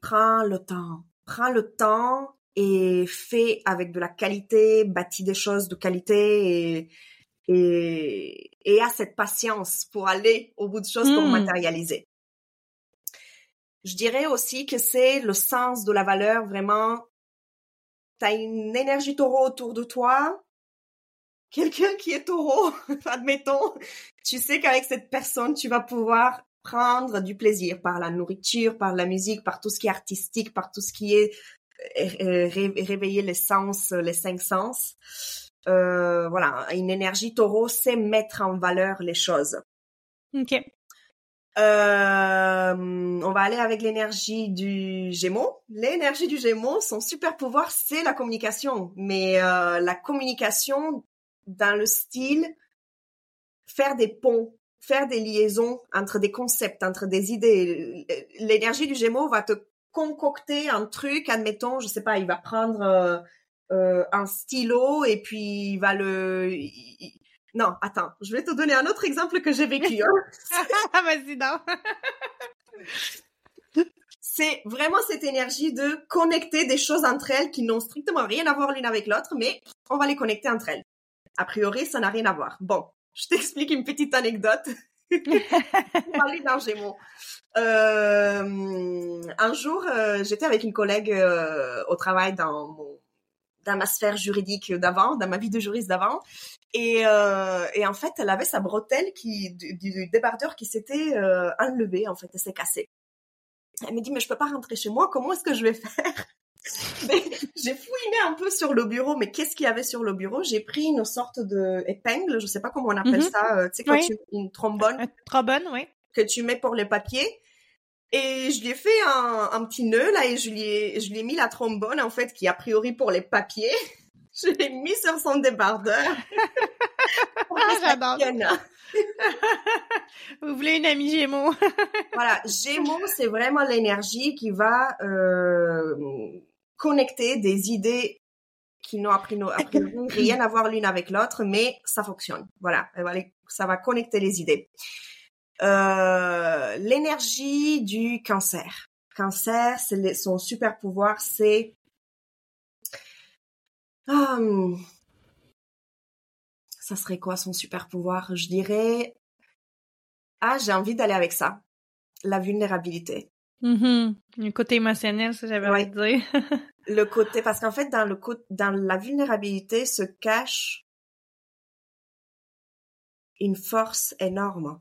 prend le temps, prend le temps et fait avec de la qualité, bâtit des choses de qualité et, et, et a cette patience pour aller au bout de choses pour hmm. matérialiser. Je dirais aussi que c'est le sens de la valeur vraiment. T'as une énergie taureau autour de toi, quelqu'un qui est taureau, admettons, tu sais qu'avec cette personne, tu vas pouvoir prendre du plaisir par la nourriture, par la musique, par tout ce qui est artistique, par tout ce qui est euh, réveiller les sens, les cinq sens. Euh, voilà, une énergie taureau, c'est mettre en valeur les choses. Ok. Euh, on va aller avec l'énergie du Gémeaux. L'énergie du Gémeaux, son super pouvoir, c'est la communication, mais euh, la communication dans le style faire des ponts faire des liaisons entre des concepts, entre des idées. L'énergie du Gémeaux va te concocter un truc, admettons, je sais pas, il va prendre euh, un stylo et puis il va le... Non, attends, je vais te donner un autre exemple que j'ai vécu. Hein. Vas-y, non. C'est vraiment cette énergie de connecter des choses entre elles qui n'ont strictement rien à voir l'une avec l'autre, mais on va les connecter entre elles. A priori, ça n'a rien à voir. Bon, je t'explique une petite anecdote. parler d'un Gémeaux. Euh, un jour, euh, j'étais avec une collègue euh, au travail dans mon dans ma sphère juridique d'avant, dans ma vie de juriste d'avant, et, et en fait, elle avait sa bretelle qui du, du débardeur qui s'était enlevé, en fait, elle s'est cassée. Elle me dit mais je peux pas rentrer chez moi, comment est-ce que je vais faire? J'ai fouiné un peu sur le bureau, mais qu'est-ce qu'il y avait sur le bureau? J'ai pris une sorte de épingle, je sais pas comment on appelle mhm. ça, euh, tu sais quand tu une trombone. trombone, oui. Que tu mets pour les papiers. Et je lui ai fait un, un, petit nœud là et je lui ai je lui ai mis la trombone en fait qui a priori pour les papiers. je l'ai mis sur son débardeur. ah, j'adore. Vous voulez une amie Gémeaux? Voilà, Gémeaux, c'est vraiment l'énergie qui va euh, connecter des idées qui n'ont appris rien à voir l'une avec l'autre, mais ça fonctionne. Voilà, ça va connecter les idées. Euh, l'énergie du cancer. Cancer, c'est son super pouvoir, c'est hum, ça serait quoi son super pouvoir? Je dirais Ah, j'ai envie d'aller avec ça. La vulnérabilité. Mm Le côté émotionnel, ça j'avais envie de dire. le côté, parce qu'en fait, dans le dans la vulnérabilité se cache une force énorme.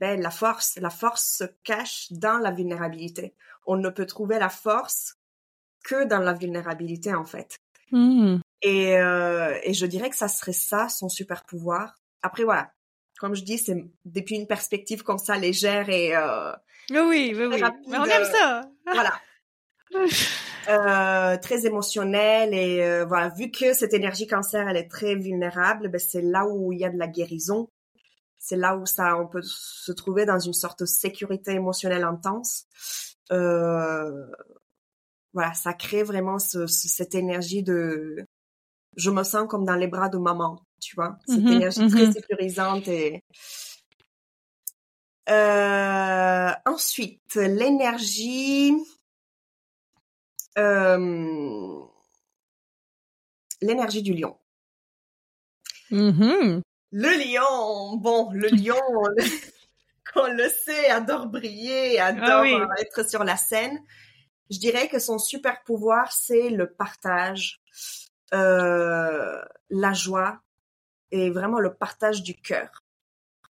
Ben, la force, la force se cache dans la vulnérabilité. On ne peut trouver la force que dans la vulnérabilité, en fait. Mmh. Et, euh, et je dirais que ça serait ça, son super pouvoir. Après, voilà. Comme je dis, c'est depuis une perspective comme ça, légère et... Euh, oui, oui, oui. Mais on aime ça. Voilà. euh, très émotionnel et euh, voilà vu que cette énergie cancer elle est très vulnérable ben c'est là où il y a de la guérison c'est là où ça on peut se trouver dans une sorte de sécurité émotionnelle intense euh, voilà ça crée vraiment ce, cette énergie de je me sens comme dans les bras de maman tu vois cette mm-hmm, énergie très mm-hmm. sécurisante et euh, ensuite l'énergie euh, l'énergie du lion. Mm-hmm. Le lion, bon, le lion, on le, sait, adore briller, adore ah être sur la scène. Je dirais que son super pouvoir, c'est le partage, euh, la joie et vraiment le partage du cœur.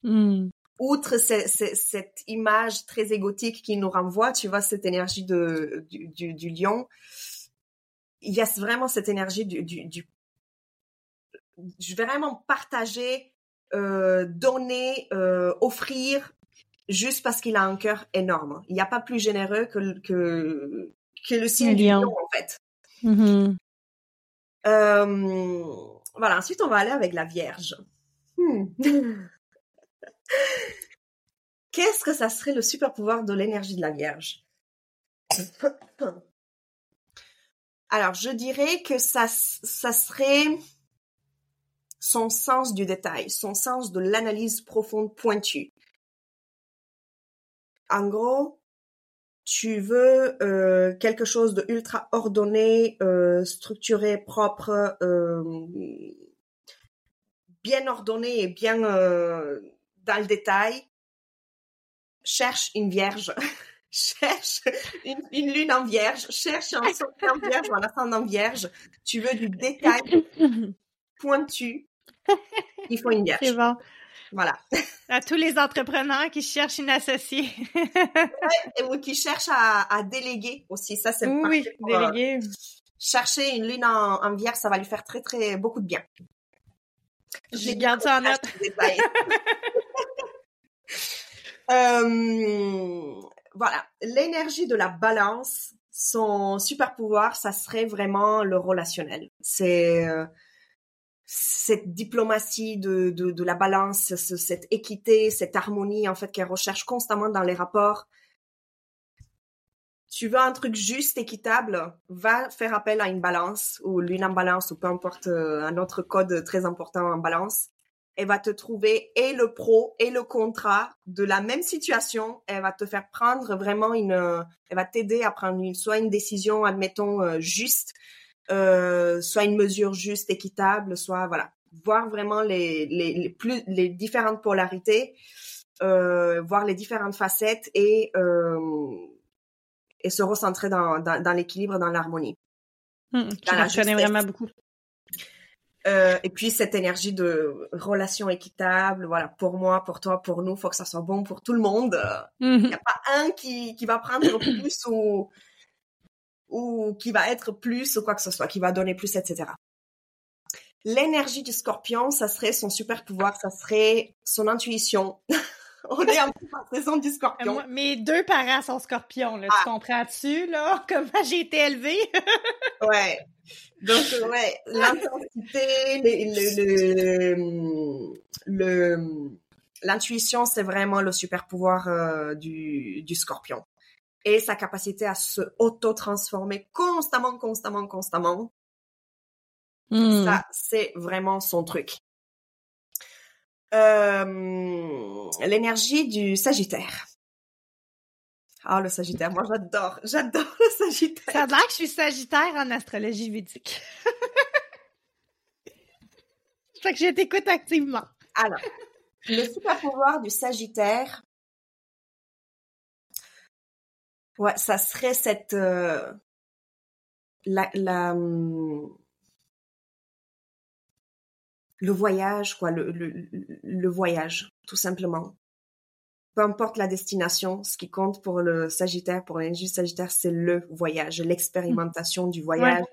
Mm outre cette image très égotique qui nous renvoie, tu vois, cette énergie de, du, lion, il y a vraiment cette énergie du, du, je vais vraiment partager, euh, donner, euh, offrir, juste parce qu'il a un cœur énorme. Il n'y a pas plus généreux que, que, que le signe du lion, en fait. Mm-hmm. Euh, voilà, ensuite on va aller avec la Vierge. Hmm. Qu'est-ce que ça serait le super pouvoir de l'énergie de la Vierge? Alors, je dirais que ça, ça serait son sens du détail, son sens de l'analyse profonde pointue. En gros, tu veux euh, quelque chose de ultra ordonné, euh, structuré, propre, euh, bien ordonné et bien dans le détail, cherche une vierge, cherche une, lune en vierge, cherche un soleil en vierge ou un ascendant vierge. Tu veux du détail pointu. Il faut une vierge. C'est bon. Voilà. À tous les entrepreneurs qui cherchent une associée. ou qui cherchent à, déléguer aussi. Ça, c'est Oui, euh, déléguer. chercher une lune en, en, vierge, ça va lui faire très, très beaucoup de bien. Je garde ça en note. Euh, voilà, l'énergie de la balance, son super pouvoir, ça serait vraiment le relationnel. C'est euh, cette diplomatie de, de, de la balance, cette équité, cette harmonie en fait qu'elle recherche constamment dans les rapports. Tu veux un truc juste, équitable, va faire appel à une balance ou l'une en balance ou peu importe euh, un autre code très important en balance elle va te trouver et le pro et le contrat de la même situation. Elle va te faire prendre vraiment une, elle va t'aider à prendre une, soit une décision, admettons, euh, juste, euh, soit une mesure juste, équitable, soit, voilà, voir vraiment les, les, les plus, les différentes polarités, euh, voir les différentes facettes et, euh, et se recentrer dans, dans, dans l'équilibre, dans l'harmonie. Mmh, tu vraiment beaucoup. Euh, et puis cette énergie de relation équitable, voilà, pour moi, pour toi, pour nous, faut que ça soit bon pour tout le monde. Il n'y a pas un qui, qui va prendre plus ou, ou qui va être plus ou quoi que ce soit, qui va donner plus, etc. L'énergie du scorpion, ça serait son super pouvoir, ça serait son intuition. On est en saison du scorpion. Moi, mes deux parents sont scorpions, là. Tu ah. comprends-tu, là? Comment j'ai été élevée? ouais. Donc, ouais, l'intensité, le, le, l'intuition, c'est vraiment le super pouvoir euh, du, du scorpion. Et sa capacité à se auto-transformer constamment, constamment, constamment. Hmm. Ça, c'est vraiment son truc. Euh, l'énergie du Sagittaire. Ah, le Sagittaire. Moi, j'adore. J'adore le Sagittaire. Ça a l'air que je suis Sagittaire en astrologie védique. fait que je t'écoute activement. Alors, Le super pouvoir du Sagittaire, ouais, ça serait cette euh, la, la hum, le voyage, quoi, le, le, le voyage, tout simplement. Peu importe la destination, ce qui compte pour le Sagittaire, pour l'énergie Sagittaire, c'est le voyage, l'expérimentation du voyage.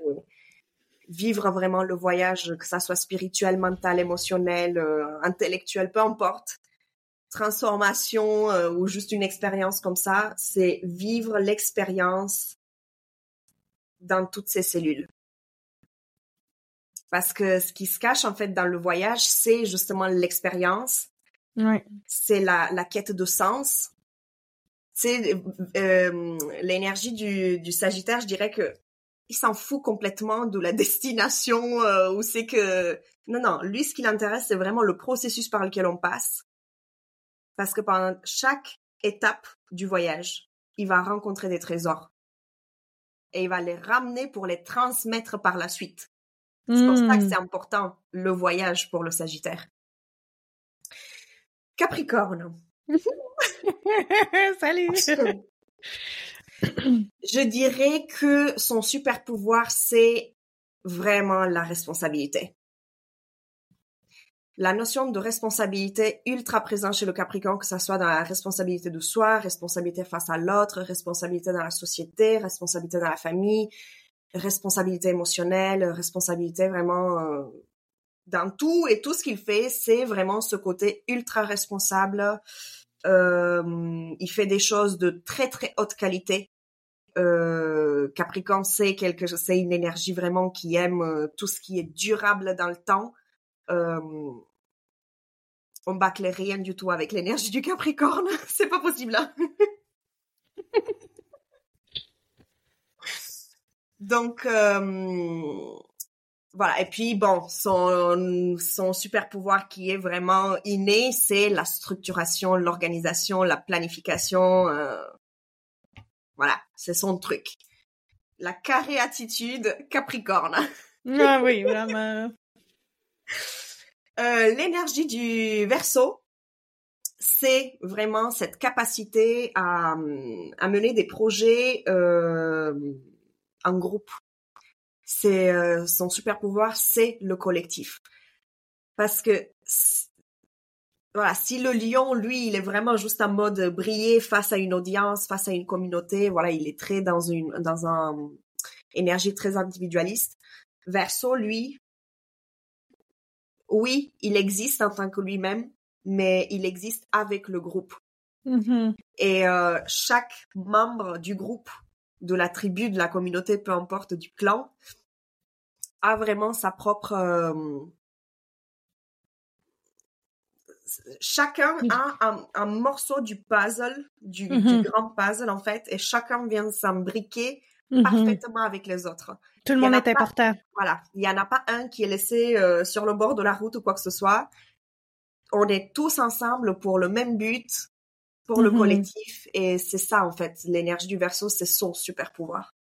Vivre vraiment le voyage, que ça soit spirituel, mental, émotionnel, euh, intellectuel, peu importe. Transformation euh, ou juste une expérience comme ça, c'est vivre l'expérience dans toutes ces cellules. Parce que ce qui se cache en fait dans le voyage, c'est justement l'expérience. Ouais. C'est la, la quête de sens. C'est euh, l'énergie du, du Sagittaire, je dirais que il s'en fout complètement de la destination euh, où c'est que non non, lui ce qui l'intéresse c'est vraiment le processus par lequel on passe. Parce que pendant chaque étape du voyage, il va rencontrer des trésors et il va les ramener pour les transmettre par la suite. C'est pour ça que Hmm. c'est important, le voyage pour le Sagittaire. Capricorne. Salut! Je dirais que son super pouvoir, c'est vraiment la responsabilité. La notion de responsabilité ultra présente chez le Capricorne, que ce soit dans la responsabilité de soi, responsabilité face à l'autre, responsabilité dans la société, responsabilité dans la famille, responsabilité émotionnelle, responsabilité vraiment euh, dans tout et tout ce qu'il fait, c'est vraiment ce côté ultra responsable. Euh, il fait des choses de très très haute qualité. Euh, Capricorne, c'est quelque c'est une énergie vraiment qui aime euh, tout ce qui est durable dans le temps. Euh, on bâcle rien du tout avec l'énergie du Capricorne, c'est pas possible. hein. Donc euh, voilà. Et puis bon, son son super pouvoir qui est vraiment inné, c'est la structuration, l'organisation, la planification. euh, voilà, c'est son truc. La carré attitude Capricorne. ah oui, vraiment. Euh, L'énergie du Verseau, c'est vraiment cette capacité à, à mener des projets euh, en groupe. C'est euh, son super pouvoir, c'est le collectif. Parce que voilà, si le lion, lui, il est vraiment juste en mode briller face à une audience, face à une communauté, voilà, il est très dans une dans un énergie très individualiste. Verseau, lui, oui, il existe en tant que lui-même, mais il existe avec le groupe. Mhm. Et euh, chaque membre du groupe, de la tribu, de la communauté, peu importe, du clan, a vraiment sa propre... euh, Chacun a un, un morceau du puzzle, du, du grand puzzle en fait, et chacun vient s'embriquer Mhm. parfaitement avec les autres. Tout le monde est pas- important. Voilà, il y en a pas un qui est laissé euh, sur le bord de la route ou quoi que ce soit. On est tous ensemble pour le même but, pour le Mhm. collectif, et c'est ça en fait. L'énergie du Verseau, c'est son super pouvoir.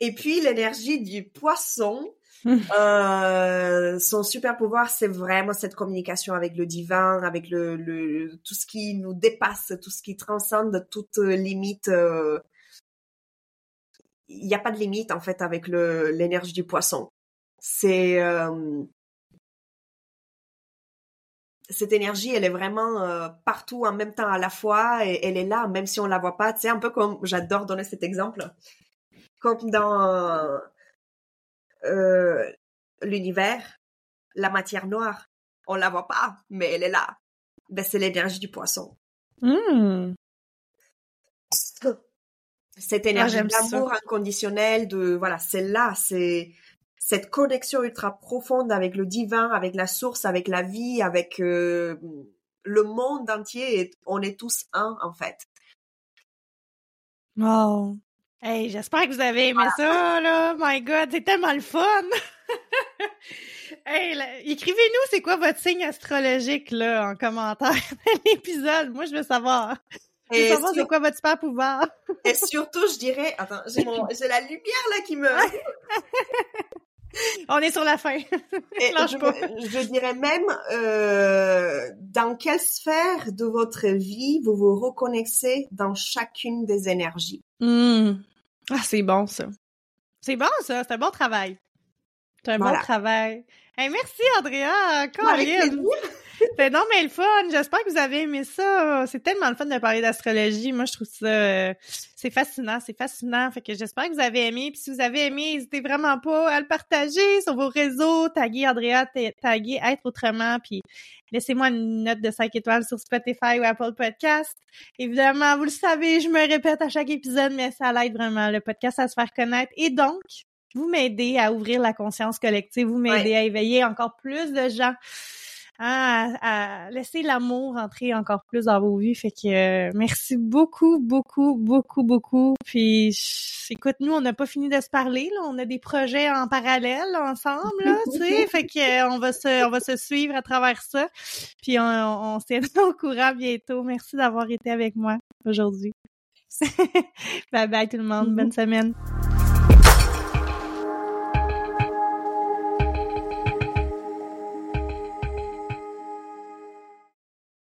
Et puis l'énergie du Poisson, euh, son super pouvoir, c'est vraiment cette communication avec le divin, avec le, le tout ce qui nous dépasse, tout ce qui transcende toute limite. euh, il n'y a pas de limite en fait avec l'énergie du poisson. C'est euh, cette énergie, elle est vraiment euh, partout en même temps à la fois et elle est là même si on la voit pas. Sais un peu comme j'adore donner cet exemple, comme dans euh, l'univers, la matière noire, on la voit pas, mais elle est là. Ben c'est l'énergie du poisson. Hmm. Cette énergie j'aime ça. d'amour inconditionnel, de voilà, c'est là, c'est cette connexion ultra profonde avec le divin, avec la source, avec la vie, avec euh, le monde entier. Et on est tous un en fait. Wow. Hey, j'espère que vous avez aimé ça, là. My God, c'est tellement le fun! hey, écrivez-nous c'est quoi votre signe astrologique, là, en commentaire de l'épisode? Moi, je veux savoir. Et, savoir sur- c'est quoi votre super pouvoir. et surtout, je dirais, attends, j'ai mon- la lumière là qui me. On est sur la fin. je, je, dirais même euh, dans quelle sphère de votre vie vous vous reconnaissez dans chacune des énergies? Mmh. Ah, c'est bon ça. C'est bon ça, c'est un bon travail. C'est un bon travail. merci Andrea, Corinne. C'est non mais le fun. J'espère que vous avez aimé ça. C'est tellement le fun de parler d'astrologie. Moi, je trouve ça euh, c'est fascinant, c'est fascinant. Fait que j'espère que vous avez aimé. Puis si vous avez aimé, n'hésitez vraiment pas à le partager sur vos réseaux. Taguez Andrea, taguez Être Autrement. Puis laissez-moi une note de 5 étoiles sur Spotify ou Apple Podcast. Évidemment, vous le savez, je me répète à chaque épisode, mais ça aide vraiment le podcast à se faire connaître. Et donc, vous m'aidez à ouvrir la conscience collective, vous m'aidez à éveiller encore plus de gens à, laisser l'amour entrer encore plus dans vos vies. Fait que euh, merci beaucoup, beaucoup, beaucoup, beaucoup. Puis écoute, nous, on n'a pas fini de se parler. Là. On a des projets en parallèle ensemble, là, tu sais. fait que euh, on va se on va se suivre à travers ça. Puis on, on, s'est au courant bientôt. Merci d'avoir été avec moi aujourd'hui. bye bye tout le monde. Bonne semaine.